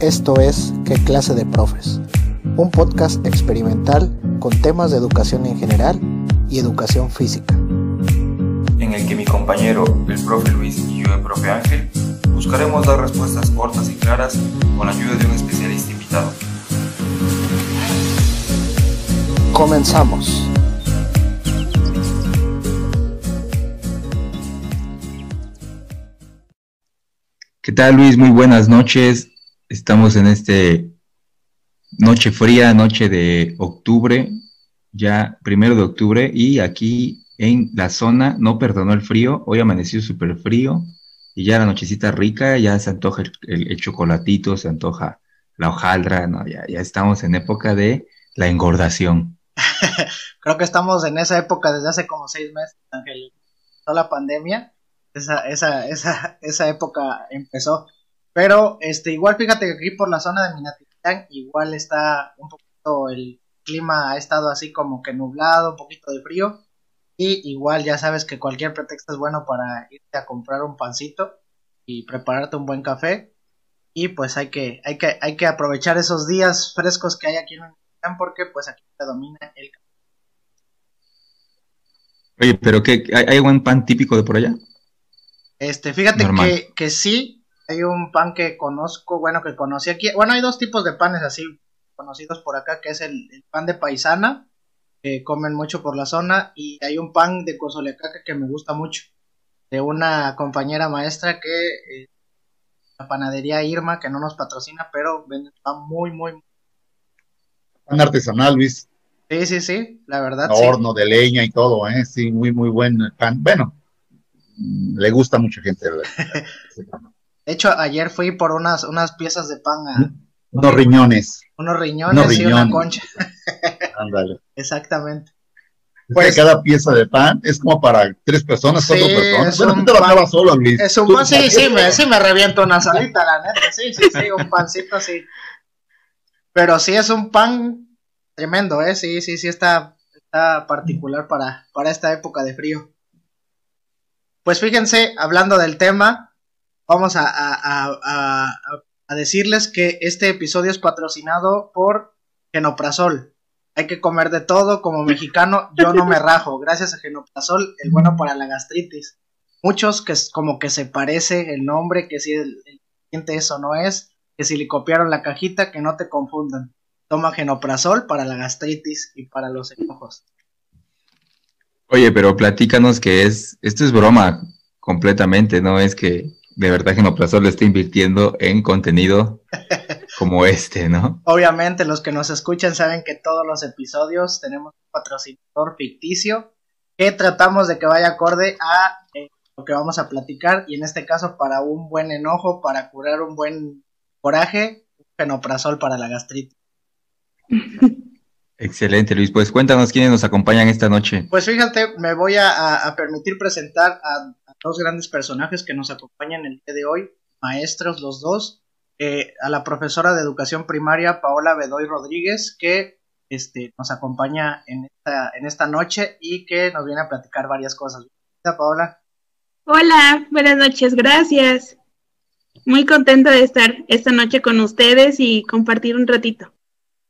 Esto es ¿Qué clase de profes? Un podcast experimental con temas de educación en general y educación física. En el que mi compañero, el profe Luis y yo, el profe Ángel, buscaremos dar respuestas cortas y claras con la ayuda de un especialista invitado. Comenzamos. ¿Qué tal Luis? Muy buenas noches. Estamos en este noche fría, noche de octubre, ya primero de octubre, y aquí en la zona no perdonó el frío. Hoy amaneció súper frío y ya la nochecita rica, ya se antoja el, chocolatito, se antoja la hojaldra, no, ya, ya estamos en época de la engordación. Creo que estamos en esa época desde hace como seis meses, Ángel. Toda la pandemia, esa, esa, esa, esa época empezó. Pero este, igual fíjate que aquí por la zona de Minatitlán igual está un poquito el clima ha estado así como que nublado, un poquito de frío. Y igual ya sabes que cualquier pretexto es bueno para irte a comprar un pancito y prepararte un buen café. Y pues hay que, hay que, hay que aprovechar esos días frescos que hay aquí en Minatitlán porque pues aquí predomina el café. Oye, pero ¿qué, ¿hay buen pan típico de por allá? Este, fíjate que, que sí, hay un pan que conozco, bueno, que conocí aquí. Bueno, hay dos tipos de panes así conocidos por acá, que es el, pan de paisana, que comen mucho por la zona, y hay un pan de cozolecaca que me gusta mucho, de una compañera maestra que eh, la panadería Irma, que no nos patrocina, pero vende pan muy, muy. Pan artesanal, Luis. Sí, sí, sí, la verdad. Horno de leña y todo, ¿eh? Sí, muy, muy buen pan. Bueno, le gusta a mucha gente. De hecho, ayer fui por unas, unas piezas de pan a... Unos riñones. Unos riñones, y una concha. Ándale. Exactamente. Pues cada pieza de pan es como para tres personas, cuatro personas. bueno, tú te lo pan, solo, Luis. Es un pan, sí, sí, me, sí me reviento una salita, la neta, sí, sí, sí, un pancito así. Pero sí es un pan tremendo, ¿eh? Sí, sí, sí está, está particular para, para esta época de frío. Pues fíjense, hablando del tema, vamos a, decirles que este episodio es patrocinado por Genoprazol. Hay que comer de todo, como mexicano yo no me rajo, gracias a Genoprazol, el bueno para la gastritis. Muchos que como que se parece el nombre, que si el, el eso no es, que si le copiaron la cajita, que no te confundan. Toma Genoprazol para la gastritis y para los enojos. Oye, pero platícanos que es, esto es broma completamente, no es que de verdad Genoplazol le está invirtiendo en contenido como este, ¿no? Obviamente los que nos escuchan saben que todos los episodios tenemos un patrocinador ficticio que tratamos de que vaya acorde a eh, lo que vamos a platicar y en este caso para un buen enojo, para curar un buen coraje, Genoprazol para la gastritis. Excelente, Luis. Pues cuéntanos quiénes nos acompañan esta noche. Pues fíjate, me voy a, permitir presentar a, dos grandes personajes que nos acompañan el día de hoy, maestros los dos, eh, a la profesora de educación primaria Paola Bedoy Rodríguez, que este, nos acompaña en esta, en esta noche y que nos viene a platicar varias cosas. Hola, Paola. Hola, buenas noches, gracias. Muy contenta de estar esta noche con ustedes y compartir un ratito.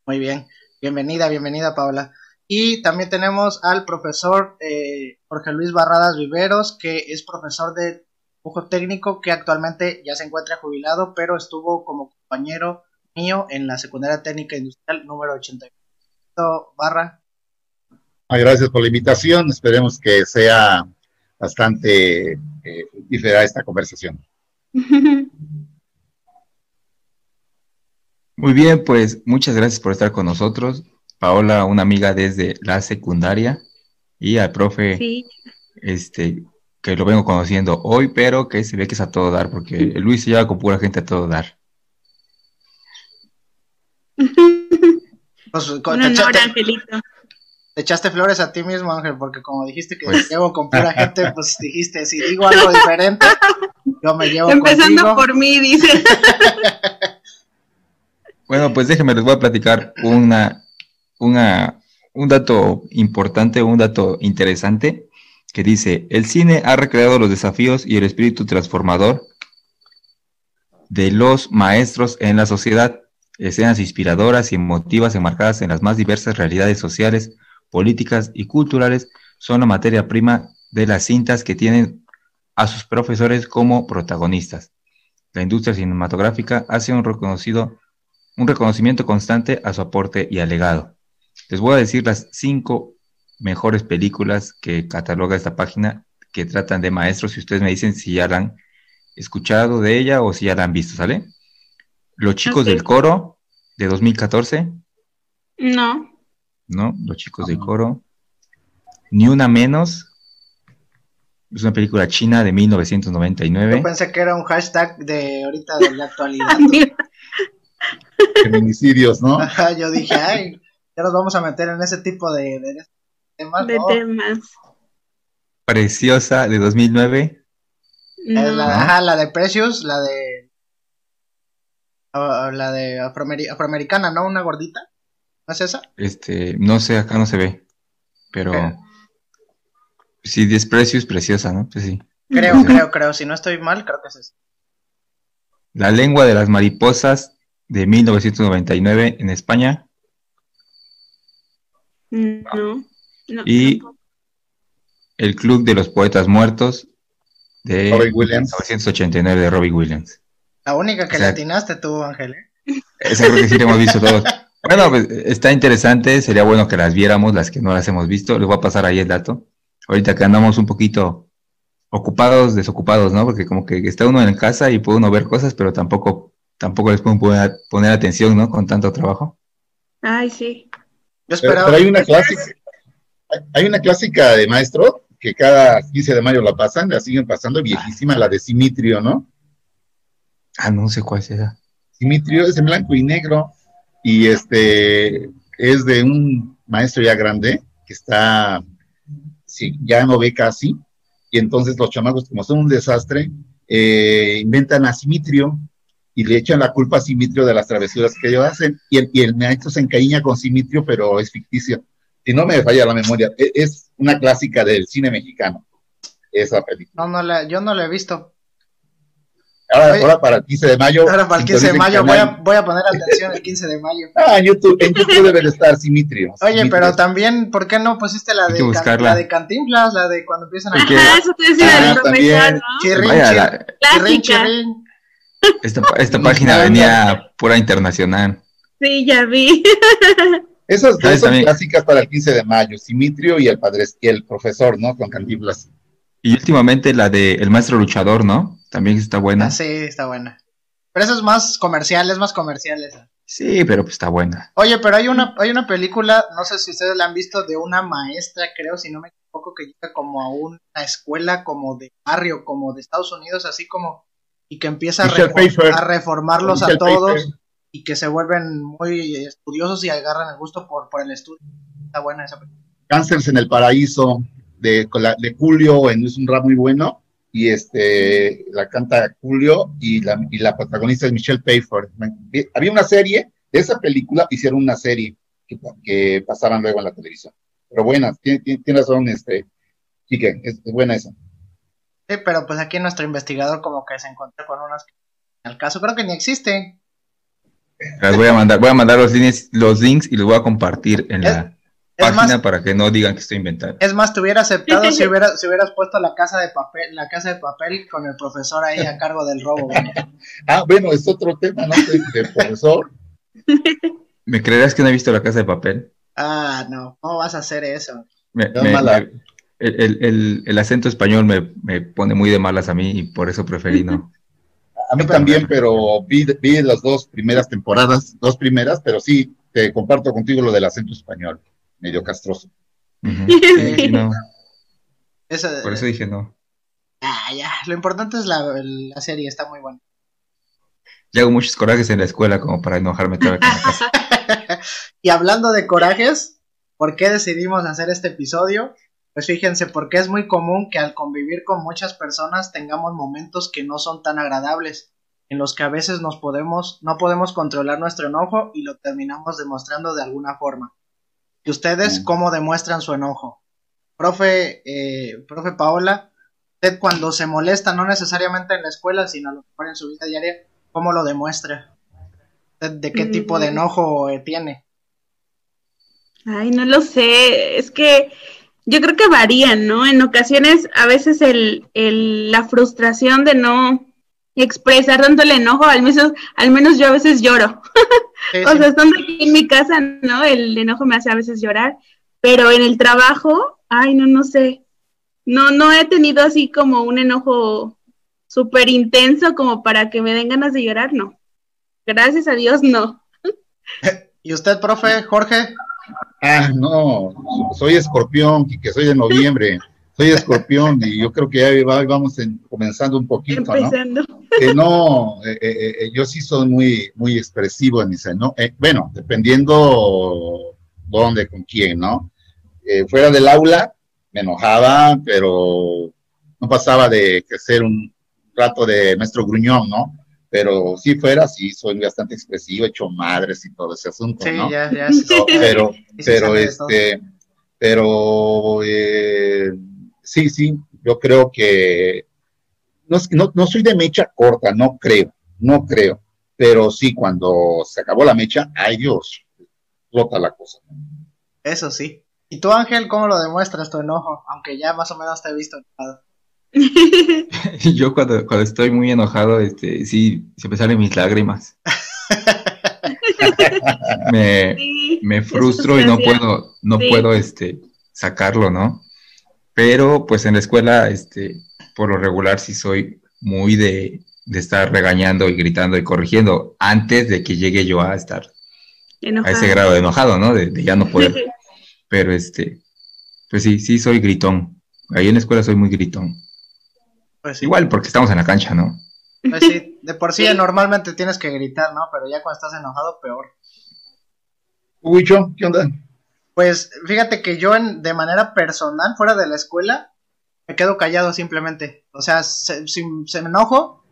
Muy bien. Bienvenida, bienvenida Paula. Y también tenemos al profesor eh, Jorge Luis Barradas Viveros, que es profesor de dibujo técnico, que actualmente ya se encuentra jubilado, pero estuvo como compañero mío en la secundaria técnica industrial número 81. Barra. gracias por la invitación. Esperemos que sea bastante eh, esta conversación. Muy bien, pues muchas gracias por estar con nosotros. Paola, una amiga desde la secundaria, y al profe, este, que lo vengo conociendo hoy, pero que se ve que es a todo dar, porque Luis se lleva con pura gente a todo dar. Pues, te, echaste, te, echaste, flores a ti mismo, Ángel, porque como dijiste que pues. llevo con pura gente, pues dijiste, si digo algo diferente, yo me llevo Empezando por mí, dice. Bueno, pues déjenme, les voy a platicar una, una, un dato importante, un dato interesante, que dice, el cine ha recreado los desafíos y el espíritu transformador de los maestros en la sociedad, escenas inspiradoras y emotivas enmarcadas en las más diversas realidades sociales, políticas y culturales, son la materia prima de las cintas que tienen a sus profesores como protagonistas. La industria cinematográfica hace un reconocido un reconocimiento constante a su aporte y al legado. Les voy a decir las cinco mejores películas que cataloga esta página que tratan de maestros y ustedes me dicen si ya la han escuchado de ella o si ya la han visto, ¿sale? Los chicos del coro de 2014. No. No, Los chicos del coro. Ni una menos. Es una película china de 1999. Yo pensé que era un hashtag de ahorita de la actualidad. Feminicidios, ¿no? Ajá, yo dije, ay, ya nos vamos a meter en ese tipo de, temas. De temas. Preciosa de 2009. la, ajá, la de Precious, la de. la de afroamericana, ¿no? Una gordita. ¿No es esa? Este, no sé, acá no se ve. Pero. Sí, Sí, Precious, preciosa, ¿no? Pues sí. Creo, creo, creo. Si no estoy mal, creo que es esa. La lengua de las mariposas de 1999 en España. No. y El Club de los Poetas Muertos de 1989 de Robbie Williams. La única que le atinaste tú, Ángel. ¿eh? Esa creo que sí la hemos visto todos. Bueno, pues está interesante, sería bueno que las viéramos, las que no las hemos visto. Les voy a pasar ahí el dato. Ahorita que andamos un poquito ocupados, desocupados, ¿no? Porque como que está uno en casa y puede uno ver cosas, pero tampoco tampoco les pueden poner, atención, ¿no? Con tanto trabajo. Ay, sí. Pero, hay una clásica, hay una clásica de maestro que cada 15 de mayo la pasan, la siguen pasando, viejísima, la de Simitrio, ¿no? Ah, no sé cuál será. Simitrio es en blanco y negro y este es de un maestro ya grande que está, sí, ya no ve casi, y entonces los chamacos, como son un desastre, eh, inventan a Simitrio y le echan la culpa a Simitrio de las travesuras que ellos hacen, y el, y el maestro se encariña con Simitrio, pero es ficticio. Si no me falla la memoria, e, es, una clásica del cine mexicano, esa película. No, no la, yo no la he visto. Ahora, para el 15 de mayo. Ahora para el 15 de mayo, voy a, voy a, poner atención el 15 de mayo. Ah, en YouTube, en YouTube debe estar Simitrio. Oye, pero también, ¿por qué no pusiste la de, la de Cantinflas, la de cuando empiezan a... Ajá, eso te decía ah. Chirrin, chirrin, esta, esta página venía pura internacional. Sí, ya vi. Esas dos son clásicas para el 15 de mayo, Simitrio y el padre y el profesor, ¿no? Con Cantinflas. Y últimamente la de El Maestro Luchador, ¿no? También está buena. Ah, sí, está buena. Pero eso es más comercial, es más comercial esa. Sí, pero pues está buena. Oye, pero hay una, hay una película, no sé si ustedes la han visto, de una maestra, creo, si no me equivoco, que llega como a una escuela como de barrio, como de Estados Unidos, así como y que empieza a, reformarlos a todos y que se vuelven muy estudiosos y agarran el gusto por, por el estudio. Está buena esa película. Cánceres en el Paraíso de, de Julio en, es un rap muy bueno y este la canta Julio y la, y la protagonista es Michelle Pfeiffer. Había una serie de esa película, hicieron una serie que, que pasaban luego en la televisión. Pero buena, tiene, tiene razón, este, Quique, es, es buena esa. Sí, pero pues aquí nuestro investigador como que se encontró con unas que el caso creo que ni existe. Las voy a mandar, voy a mandar los links, los links y los voy a compartir en la página para que no digan que estoy inventando. Es más, te hubiera aceptado si, hubieras, si hubieras puesto la casa de papel, la casa de papel con el profesor ahí a cargo del robo. ah, bueno, es otro tema, ¿no? Profesor. ¿Me creerás que no he visto la casa de papel? Ah, no, ¿cómo vas a hacer eso? Me, el, acento español me, pone muy de malas a mí y por eso preferí no. A mí también, pero vi, vi las dos primeras temporadas, dos primeras, pero sí, te comparto contigo lo del acento español, medio castroso. por eso dije no. Ah, ya, lo importante es la, la serie, está muy buena. Ya hago muchos corajes en la escuela como para enojarme toda la casa. y hablando de corajes, ¿por qué decidimos hacer este episodio? Pues fíjense, porque es muy común que al convivir con muchas personas tengamos momentos que no son tan agradables, en los que a veces nos podemos, no podemos controlar nuestro enojo y lo terminamos demostrando de alguna forma. ¿Y ustedes mm. cómo demuestran su enojo? Profe, eh, profe Paola, usted cuando se molesta, no necesariamente en la escuela, sino a lo mejor en su vida diaria, cómo lo demuestra? ¿De, qué tipo de mm. enojo eh, tiene? Ay, no lo sé. Es que yo creo que varían, ¿no? En ocasiones, a veces el, el, la frustración de no expresar tanto el enojo, al menos, al menos yo a veces lloro. o sea, estando aquí en mi casa, ¿no? El enojo me hace a veces llorar, pero en el trabajo, ay, no, no sé. No, no he tenido así como un enojo súper intenso como para que me den ganas de llorar, no. Gracias a Dios, no. ¿Y usted, profe, Jorge? Ah, no, soy escorpión, que soy de noviembre. Soy escorpión y yo creo que ya vamos comenzando un poquito, ¿no? no, eh, eh, eh, yo sí soy muy, muy expresivo en ese, ¿no? bueno, dependiendo dónde, con quién, ¿no? fuera del aula me enojaba, pero no pasaba de que ser un rato de maestro gruñón, ¿no? Pero si fuera, sí, soy bastante expresivo, hecho madres y todo ese asunto, sí, Ya, ya, sí. pero, pero, este, pero, eh, sí, sí, yo creo que, no, no, no soy de mecha corta, no creo, no creo, pero sí, cuando se acabó la mecha, ay Dios, rota la cosa. Eso sí. ¿Y tú, Ángel, cómo lo demuestras tu enojo? Aunque ya más o menos te he visto enojado. Yo cuando, cuando estoy muy enojado, este, sí, se me salen mis lágrimas. me, me frustro y no puedo, no puedo, este, sacarlo, ¿no? Pero, pues en la escuela, este, por lo regular sí soy muy de, de estar regañando y gritando y corrigiendo antes de que llegue yo a estar a ese grado de enojado, ¿no? De, de ya no poder. Pero este, pues sí, sí soy gritón. Ahí en la escuela soy muy gritón. Pues Igual porque estamos en la cancha, ¿no? Pues sí, de por sí normalmente tienes que gritar, ¿no? Pero ya cuando estás enojado, peor. Huicho, ¿qué onda? Pues fíjate que yo en, de manera personal, fuera de la escuela, me quedo callado simplemente. O sea, si se me enojo,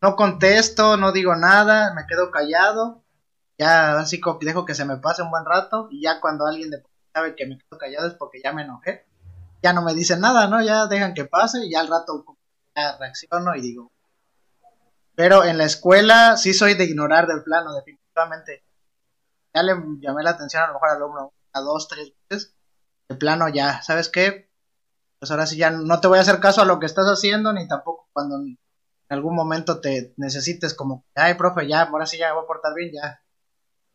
no contesto, no digo nada, me quedo callado. Ya así dejo que se me pase un buen rato y ya cuando alguien sabe que me quedo callado es porque ya me enojé. Ya no me dicen nada, ¿no? Ya dejan que pase y ya al rato reacciono y digo. Pero en la escuela sí soy de ignorar del plano, definitivamente. Ya le llamé la atención a lo mejor al alumno a dos, tres veces. De plano ya, ¿sabes qué? Pues ahora sí ya no te voy a hacer caso a lo que estás haciendo, ni tampoco cuando en algún momento te necesites como, ay, profe, ya, ahora sí ya voy a portar bien, ya.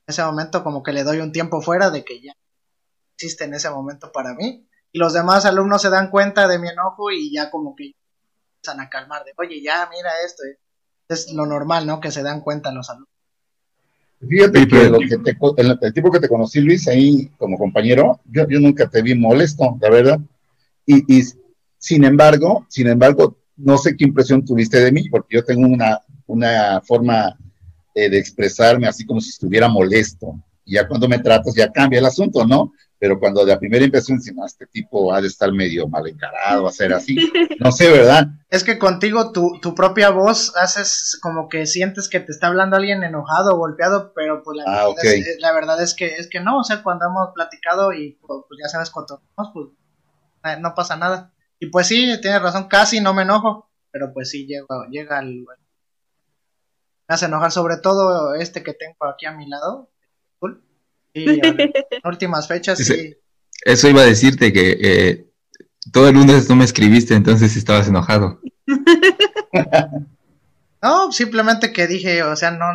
En ese momento como que le doy un tiempo fuera de que ya existe en ese momento para mí. Y los demás alumnos se dan cuenta de mi enojo y ya como que a calmar de, oye, ya, mira esto. Eh". Es lo normal, ¿no? Que se dan cuenta los alumnos. Fíjate que, lo que te, el, tipo que te conocí, Luis, ahí como compañero, yo, yo nunca te vi molesto, la verdad. Y, y, sin embargo, sin embargo, no sé qué impresión tuviste de mí, porque yo tengo una, una forma eh, de expresarme así como si estuviera molesto. Y ya cuando me tratas, ya cambia el asunto, ¿no? Pero cuando de la primera impresión decimos, este tipo ha de estar medio mal encarado, a ser así, no sé, ¿verdad? Es que contigo tu, tu propia voz haces como que sientes que te está hablando alguien enojado o golpeado, pero pues la, ah, verdad, es, la verdad es que es que no, o sea, cuando hemos platicado y pues, ya sabes cuánto, pues eh, no pasa nada. Y pues sí, tienes razón, casi no me enojo, pero pues sí llega, llega al... Me hace enojar sobre todo este que tengo aquí a mi lado, en últimas fechas sí. Eso iba a decirte que eh, todo el lunes no me escribiste, entonces estabas enojado. no, simplemente que dije, o sea, no,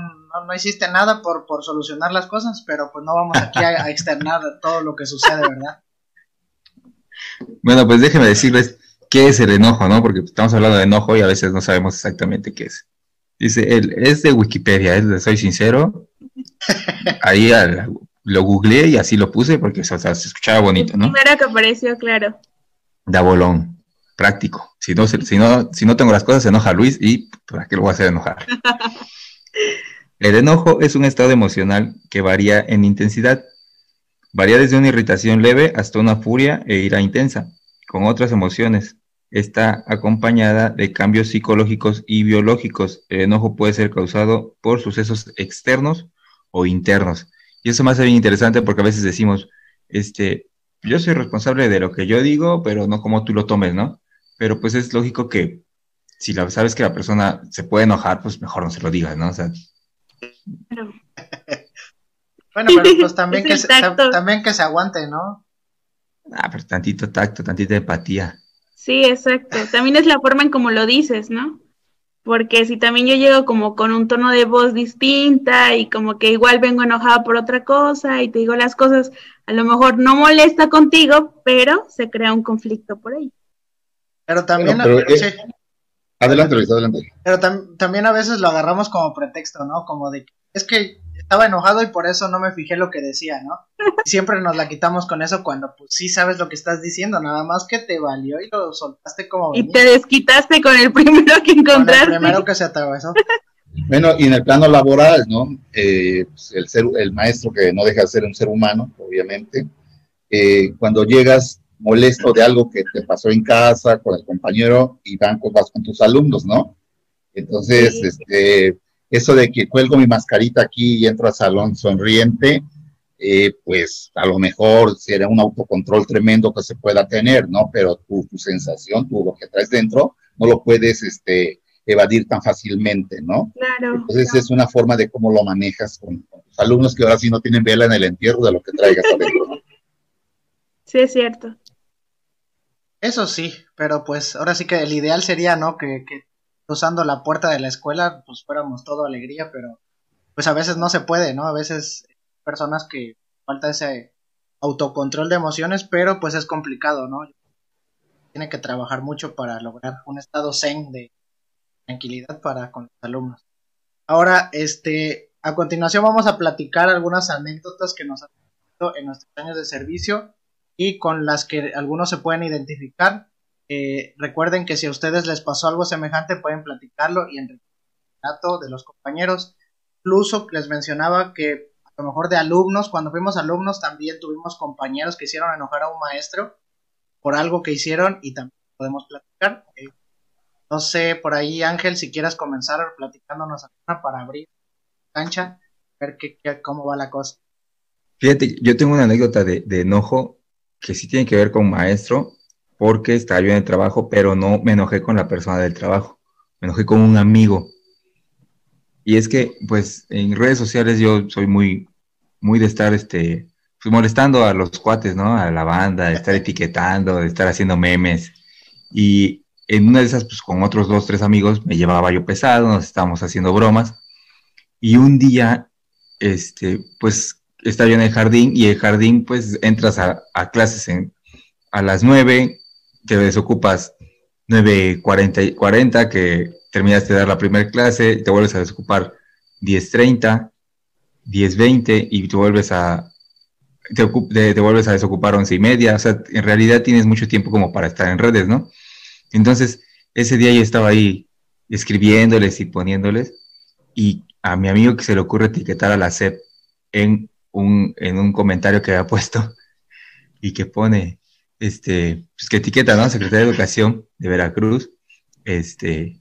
no, hiciste nada por, por solucionar las cosas, pero pues no vamos aquí a, externar todo lo que sucede, ¿verdad? Bueno, pues déjenme decirles qué es el enojo, ¿no? Porque estamos hablando de enojo y a veces no sabemos exactamente qué es. Dice, él es de Wikipedia, es de Soy Sincero. Ahí al, lo googleé y así lo puse porque se escuchaba bonito, ¿no? Primero que apareció, claro. Da bolón, práctico. Si no, si, no, si no tengo las cosas, se enoja Luis y ¿para qué lo voy a hacer enojar? El enojo es un estado emocional que varía en intensidad. Varía desde una irritación leve hasta una furia e ira intensa, con otras emociones. Está acompañada de cambios psicológicos y biológicos. El enojo puede ser causado por sucesos externos o internos y eso me hace bien interesante porque a veces decimos, este, yo soy responsable de lo que yo digo, pero no como tú lo tomes, ¿no? Pero pues es lógico que si la, sabes que la persona se puede enojar, pues mejor no se lo digas, ¿no? O sea, bueno, pero pues también que, se, también que se aguante, ¿no? Ah, pero tantito tacto, tantita empatía. Sí, exacto. También es la forma en cómo lo dices, ¿no? Porque si también yo llego como con un tono de voz distinta y como que igual vengo enojada por otra cosa y te digo las cosas, a lo mejor no molesta contigo, pero se crea un conflicto por ahí. Pero también... Adelante, Luis, adelante. Pero también a veces lo agarramos como pretexto, ¿no? Como de, es que estaba enojado y por eso no me fijé lo que decía, ¿no? siempre nos la quitamos con eso cuando pues sí sabes lo que estás diciendo, nada más que te valió y lo soltaste como... Y te desquitaste con el primero que encontraste. Con el primero que se atravesó. Bueno, y en el plano laboral, ¿no? Eh, pues, el, ser, el maestro que no deja de ser un ser humano, obviamente, eh, cuando llegas molesto de algo que te pasó en casa con el compañero y van con, vas con tus alumnos, ¿no? Entonces, este, eso de que cuelgo mi mascarita aquí y entro al salón sonriente, eh, pues a lo mejor será un autocontrol tremendo que se pueda tener, ¿no? Pero tu, tu sensación, tú lo que traes dentro, no lo puedes este, evadir tan fácilmente, ¿no? Claro. Entonces es una forma de cómo lo manejas con, con, tus alumnos que ahora sí no tienen vela en el entierro de lo que traigas adentro, ¿no? Sí, es cierto. Eso sí, pero pues ahora sí que el ideal sería, ¿no? Que, que usando la puerta de la escuela, pues fuéramos todo alegría, pero pues a veces no se puede, ¿no? A veces personas que falta ese autocontrol de emociones, pero pues es complicado, ¿no? Tiene que trabajar mucho para lograr un estado zen de tranquilidad para con los alumnos. Ahora, este, a continuación vamos a platicar algunas anécdotas que nos han en nuestros años de servicio y con las que algunos se pueden identificar. Eh, recuerden que si a ustedes les pasó algo semejante pueden platicarlo y en el dato de los compañeros. Incluso les mencionaba que a lo mejor de alumnos, cuando fuimos alumnos también tuvimos compañeros que hicieron enojar a un maestro por algo que hicieron y también podemos platicar. Eh, no sé, por ahí Ángel, si quieras comenzar platicándonos para abrir cancha, ver qué, cómo va la cosa. Fíjate, yo tengo una anécdota de, de enojo que sí tiene que ver con maestro, porque estaba yo en el trabajo, pero no me enojé con la persona del trabajo, me enojé con un amigo. Y es que, pues, en redes sociales yo soy muy, muy de estar, este, pues, molestando a los cuates, ¿no? A la banda, de estar etiquetando, de estar haciendo memes. Y en una de esas, pues, con otros dos, tres amigos, me llevaba yo pesado, nos estábamos haciendo bromas. Y un día, este, pues, está yo en el jardín y el jardín, pues entras a, clases en, a las 9, te desocupas 9.40 40, que terminaste de dar la primera clase, te vuelves a desocupar 10.30, 10.20 y te vuelves a te, te, vuelves a desocupar 11 y media, o sea, en realidad tienes mucho tiempo como para estar en redes, ¿no? Entonces, ese día yo estaba ahí escribiéndoles y poniéndoles y a mi amigo que se le ocurre etiquetar a la SEP en un, en un comentario que había puesto y que pone, este, pues que etiqueta, ¿no? Secretaría de Educación de Veracruz, este,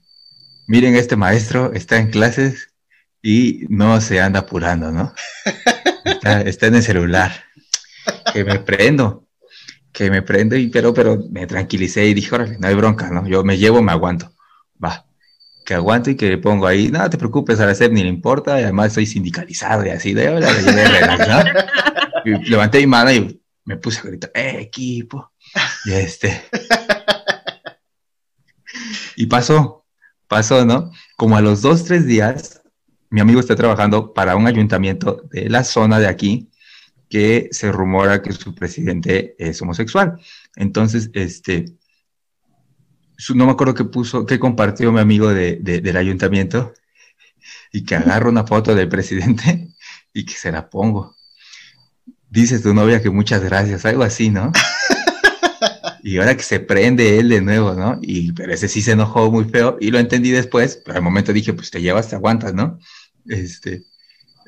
miren, este maestro está en clases y no se anda apurando, ¿no? Está, en el celular. Que me prendo, que me prendo, y, pero, pero me tranquilicé y dije, no hay bronca, ¿no? Yo me llevo, me aguanto. Va, que aguanto y que le pongo ahí, no te preocupes, a la SEP ni le importa, y además soy sindicalizado y así, de, de Y levanté mi mano y me puse a gritar, ¡eh, equipo! Y este. y pasó, pasó, ¿no? Como a los dos, tres días, mi amigo está trabajando para un ayuntamiento de la zona de aquí que se rumora que su presidente es homosexual. Entonces, este, no me acuerdo qué puso, qué compartió mi amigo de, del ayuntamiento y que agarro una foto del presidente y que se la pongo. Dices tu novia que muchas gracias, algo así, ¿no? Y ahora que se prende él de nuevo, ¿no? Y pero ese sí se enojó muy feo y lo entendí después, pero al momento dije, pues te llevas, te aguantas, ¿no? Este,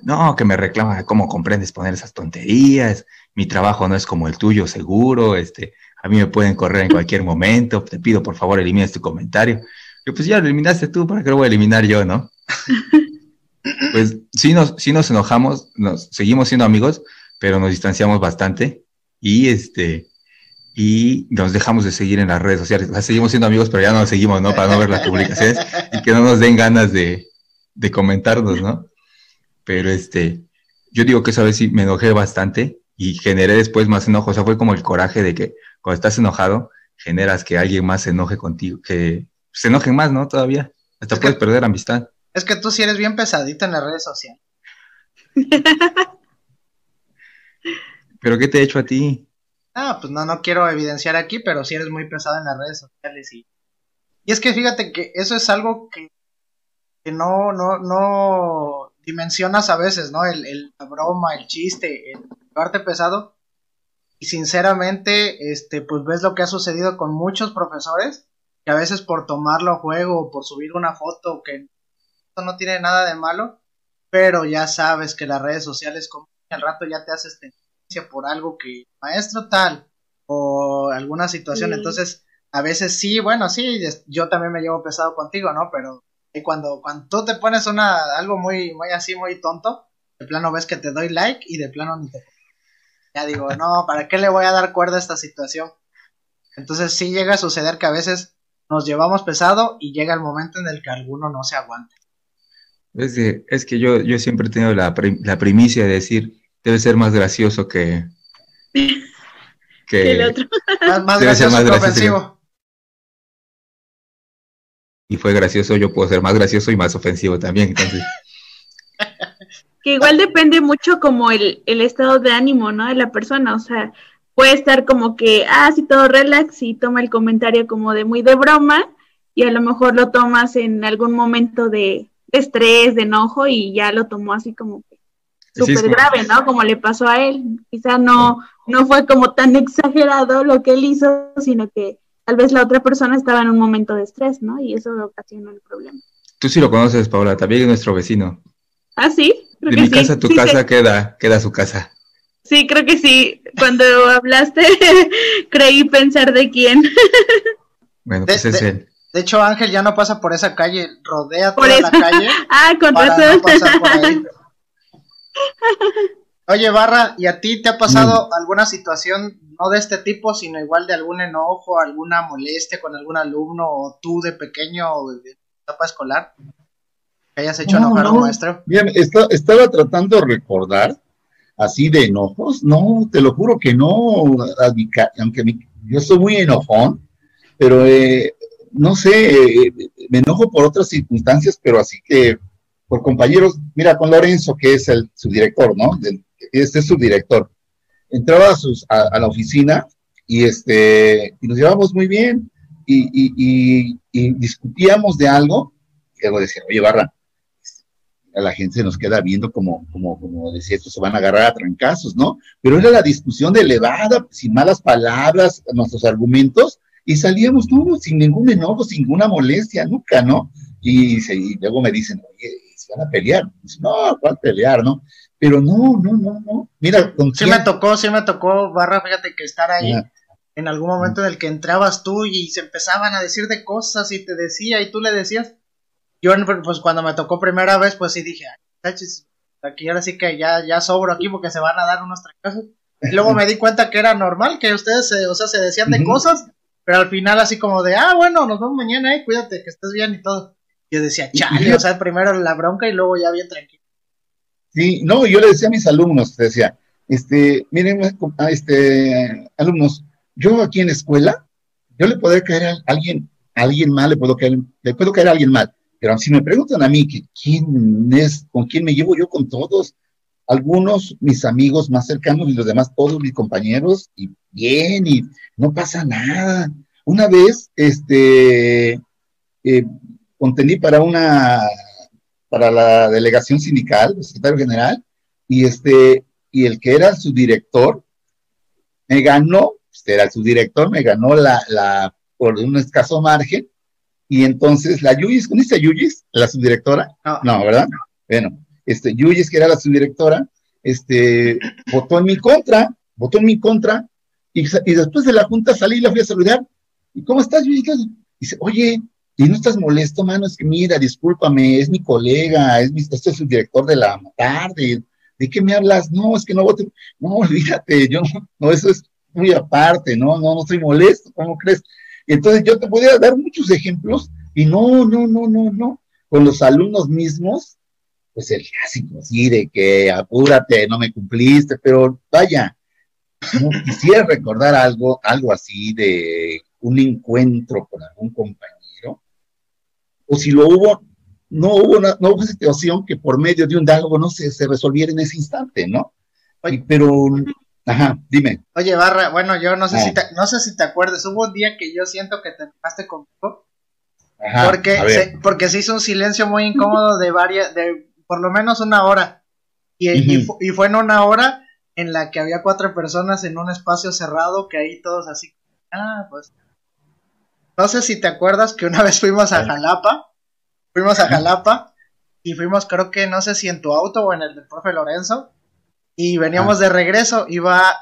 no, que me reclama cómo comprendes poner esas tonterías, mi trabajo no es como el tuyo, seguro, este, a mí me pueden correr en cualquier momento, te pido por favor elimines tu comentario. Yo, pues ya lo eliminaste tú, ¿para qué lo voy a eliminar yo, no? pues sí nos, sí nos enojamos, nos seguimos siendo amigos, pero nos distanciamos bastante y este, y nos dejamos de seguir en las redes sociales. seguimos siendo amigos, pero ya no nos seguimos, ¿no? Para no ver las publicaciones y que no nos den ganas de, de comentarnos, ¿no? Pero este, yo digo que esa vez sí me enojé bastante y generé después más enojo. O sea, fue como el coraje de que cuando estás enojado, generas que alguien más se enoje contigo, que se enojen más, ¿no? Todavía. Hasta puedes perder amistad. Es que tú sí eres bien pesadito en las redes sociales. ¿Pero qué te he hecho a ti? Ah, pues no, no quiero evidenciar aquí, pero sí eres muy pesado en las redes sociales y, y es que fíjate que eso es algo que, no, no, no dimensionas a veces, ¿no? El, el, la broma, el chiste, el parte pesado. Y sinceramente, este, pues ves lo que ha sucedido con muchos profesores, que a veces por tomarlo a juego por subir una foto, que no tiene nada de malo, pero ya sabes que las redes sociales, como al rato ya te haces tendencia por algo que maestro tal o alguna situación, entonces a veces sí, bueno, sí, yo también me llevo pesado contigo, ¿no? Pero cuando, cuando tú te pones una, algo muy, muy así, muy tonto, de plano ves que te doy like y de plano ni te... Ya digo, no, ¿para qué le voy a dar cuerda a esta situación? Entonces sí llega a suceder que a veces nos llevamos pesado y llega el momento en el que alguno no se aguanta. Es que, es que yo, yo siempre he tenido la, la primicia de decir, debe ser más gracioso que... que el otro. Más, gracioso que ofensivo. Y fue gracioso, yo puedo ser más gracioso y más ofensivo también, entonces... que igual depende mucho como el, el estado de ánimo, ¿no? De la persona, o sea, puede estar como que, ah, sí, todo relax y toma el comentario como de muy de broma y a lo mejor lo tomas en algún momento de, estrés, de enojo y ya lo tomó así como que súper grave, ¿no? Como le pasó a él. Quizá no, no fue como tan exagerado lo que él hizo, sino que tal vez la otra persona estaba en un momento de estrés, ¿no? Y eso ocasionó el problema. Tú sí lo conoces, Paula, también es nuestro vecino. ¿Ah, sí? de mi casa a tu casa queda, queda su casa. Sí, creo que sí. Cuando hablaste, creí pensar de quién. bueno, pues es él. De hecho, Ángel ya no pasa por esa calle, rodea toda la calle. ah, con razón. Oye, Barra, ¿y a ti te ha pasado mm. alguna situación, no de este tipo, sino igual de algún enojo, alguna molestia con algún alumno o tú de pequeño o de etapa escolar? Que hayas hecho enojar a un maestro. Bien, estaba tratando de recordar así de enojos. No, te lo juro que no, aunque yo soy muy enojón, pero eh, no sé, eh, me enojo por otras circunstancias, pero así que por compañeros, mira, con Lorenzo, que es el subdirector, ¿no? Este es subdirector. Entraba a, sus, a, la oficina y, este, y nos llevábamos muy bien y, y, discutíamos de algo. Y luego decía, oye, Barra, a la gente se nos queda viendo como, como, como decía, estos se van a agarrar a trancazos, ¿no? Pero era la discusión de elevada, sin malas palabras, nuestros argumentos, y salíamos todos sin ningún enojo, sin ninguna molestia, nunca, ¿no? Y, luego me dicen, oye, ¿se van a pelear? no, ¿cuál pelear, no? Pero no, no, no, no. Mira, ¿con Sí me tocó, sí me tocó, Barra, fíjate que estar ahí en algún momento en el que entrabas tú y se empezaban a decir de cosas y te decía y tú le decías. Yo, pues cuando me tocó primera vez, pues sí dije, Ay, aquí ahora sí que ya, ya sobro aquí porque se van a dar unos trancazos. Y luego me di cuenta que era normal, que ustedes, se, o sea, se decían de cosas pero al final así como de, ah, bueno, nos vemos mañana, eh, cuídate, que estés bien y todo. Yo decía, chale, o sea, primero la bronca y luego ya bien tranquilo. Sí, no, yo le decía a mis alumnos, decía, este, miren, este, alumnos, yo aquí en la escuela, yo le puedo caer a alguien, a alguien mal, le puedo caer, le puedo caer a alguien mal, pero si me preguntan a mí que quién es, con quién me llevo yo con todos, algunos mis amigos más cercanos y los demás todos mis compañeros, y bien, y no pasa nada. Una vez, este, eh, contení para una, para la delegación sindical, el secretario general, y este, y el que era su director, me ganó, este era su director, me ganó la, la, por un escaso margen, y entonces la Yuyis, ¿conoce a Yuyis, la subdirectora? No, no ¿verdad? Bueno, este, Yuyis, que era la subdirectora, este, votó en mi contra, votó en mi contra, y, después de la junta salí y la fui a saludar. ¿Y cómo estás, Dice, oye, ¿y no estás molesto, mano? Es que mira, discúlpame, es mi colega, es mi, este es el director de la tarde. ¿De qué me hablas? No, es que no vote. No, olvídate, yo no, eso es, muy aparte, ¿no? No, no estoy molesto, ¿cómo crees? Entonces yo te podría dar muchos ejemplos y no, no, no, no, no. Con los alumnos mismos, pues el clásico, sí, de que apúrate, no me cumpliste, pero vaya, no quisiera recordar algo, algo así de un encuentro con algún compañero, o si lo hubo, no hubo una, no hubo situación que por medio de un diálogo no se, se resolviera en ese instante, ¿no? pero, ajá, dime. Oye, Barra, bueno, yo no sé, si ah. te, no sé si te acuerdas, hubo un día que yo siento que te enojaste conmigo, porque, se, porque se hizo un silencio muy incómodo de varias, de por lo menos una hora, y, y fue en una hora en la que había cuatro personas en un espacio cerrado, que ahí todos así, ah, pues. No sé si te acuerdas que una vez fuimos a Jalapa, fuimos a Jalapa y fuimos creo que no sé si en tu auto o en el del profe Lorenzo y veníamos de regreso, iba,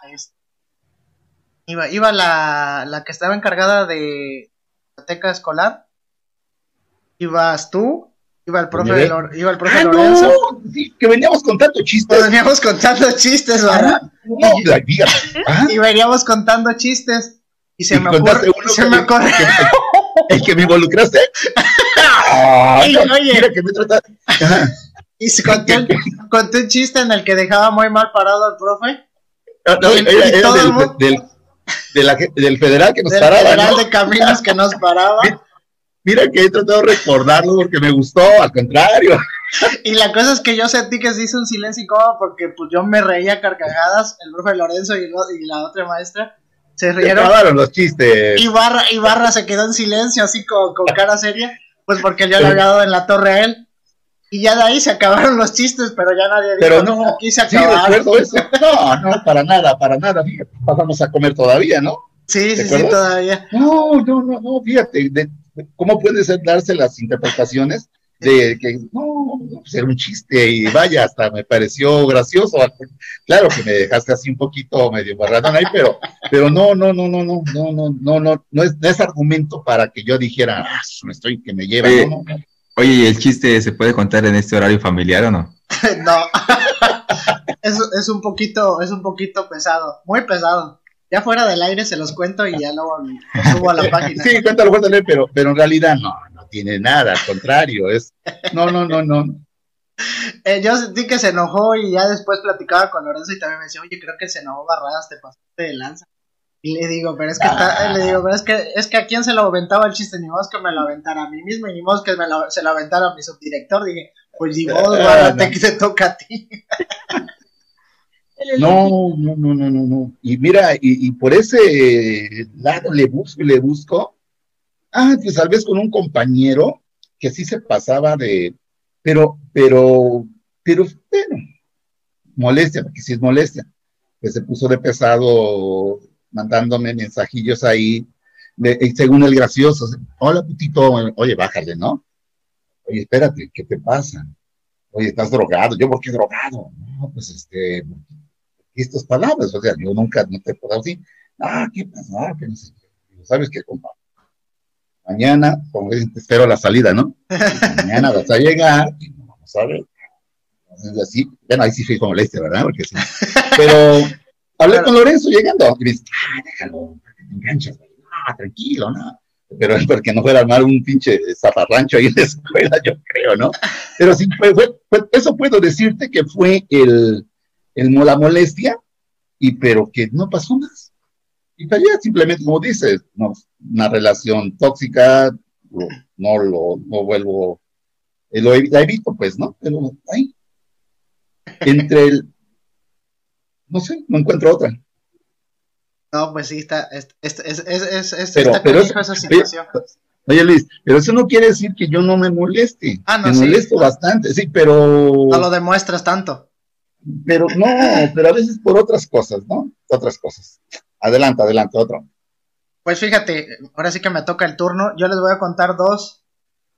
iba, iba la, la que estaba encargada de la biblioteca escolar, ibas tú, Iba el profe, de iba el profe ah, Lorenzo. No, sí, que veníamos contando chistes. veníamos contando chistes, ¿verdad? no, y, ¿Ah? y veníamos contando chistes. Y se me ocurre. Se me ocurre. El que me involucraste. y, oye, mira que me trata... y se conté, conté, un chiste en el que dejaba muy mal parado al profe. No, no, era, era del, del, de la, del, federal que nos del paraba. Federal ¿no? de caminos que nos paraba. Mira que he tratado de recordarlo porque me gustó, al contrario. Y la cosa es que yo sentí que se hizo un silencio incómodo porque pues yo me reía carcajadas, el profe Lorenzo y, la otra maestra se rieron. Se acabaron los chistes. Y Barra, y Barra se quedó en silencio así con, cara seria, pues porque yo le había dado en la torre a él. Y ya de ahí se acabaron los chistes, pero ya nadie dijo, pero no, aquí se acabaron. Sí, eso. No, no, para nada, para nada. Fíjate, pasamos a comer todavía, ¿no? Sí, sí, sí, todavía. No, no, no, no, fíjate, de, ¿Cómo pueden darse las interpretaciones de que no, pues era un chiste y vaya, hasta me pareció gracioso. Claro que me dejaste así un poquito medio barradón ahí, pero, pero no, no, no, no, no, no, no, no, no, no es, no es argumento para que yo dijera, ah, me estoy que me lleva. Oye, no, oye, ¿y el chiste se puede contar en este horario familiar o no? no. es, es un poquito, es un poquito pesado, muy pesado. Ya fuera del aire se los cuento y ya luego lo subo a la página. Sí, cuéntalo, cuéntalo, pero, pero en realidad no tiene nada, al contrario, es, no, no, no, no. Eh, yo sentí que se enojó y ya después platicaba con Lorenzo y también me decía, oye, creo que se enojó Barradas, te pasaste de lanza. Y le digo, pero es que está, le digo, pero es que, es que a quién se lo aventaba el chiste, ni más que me lo aventara a mí mismo y ni más que me lo, se lo aventara a mi subdirector. Dije, pues ni modo, ah, no. te, te toca a ti. No, no, no, no, no, no. Y mira, y, por ese lado le busco y le busco. Ah, pues tal vez con un compañero que sí se pasaba de, pero, pero, pero, bueno, molestia, porque sí es molestia. Que se puso de pesado mandándome mensajillos ahí, según el gracioso. Hola, putito, oye, bájale, ¿no? Oye, espérate, ¿qué te pasa? Oye, estás drogado. Yo, ¿por qué drogado? No, pues este, estas palabras, o sea, yo nunca no te puedo decir, ah, ¿qué pasó? Ah, que no sé ¿Sabes qué, compa? Mañana, como dicen, te espero la salida, ¿no? mañana vas a llegar y no vamos a ver. Entonces, así, bueno, ahí sí fui con molestia, ¿verdad? Porque sí. Pero hablé con Lorenzo llegando y me dice, ah, déjalo, que te enganchas, ah, tranquilo, ¿no? Pero es porque no fuera a armar un pinche zafarrancho ahí en la escuela, yo creo, ¿no? Pero sí, fue, fue, eso puedo decirte que fue el, el, la molestia, y pero que no pasó más. Y allá simplemente, como dices, no, una relación tóxica, no lo no vuelvo, eh, lo la evito, pues, ¿no? Pero ahí, entre el, no sé, no encuentro otra. No, pues sí, está, es, es, es, es pero, pero esa situación. Oye, Luis, pero eso no quiere decir que yo no me moleste. Ah, no, me molesto bastante, sí, pero... No lo demuestras tanto pero no, pero a veces por otras cosas, ¿no? Otras cosas. Adelante, adelante, otro. Pues fíjate, ahora sí que me toca el turno. Yo les voy a contar dos,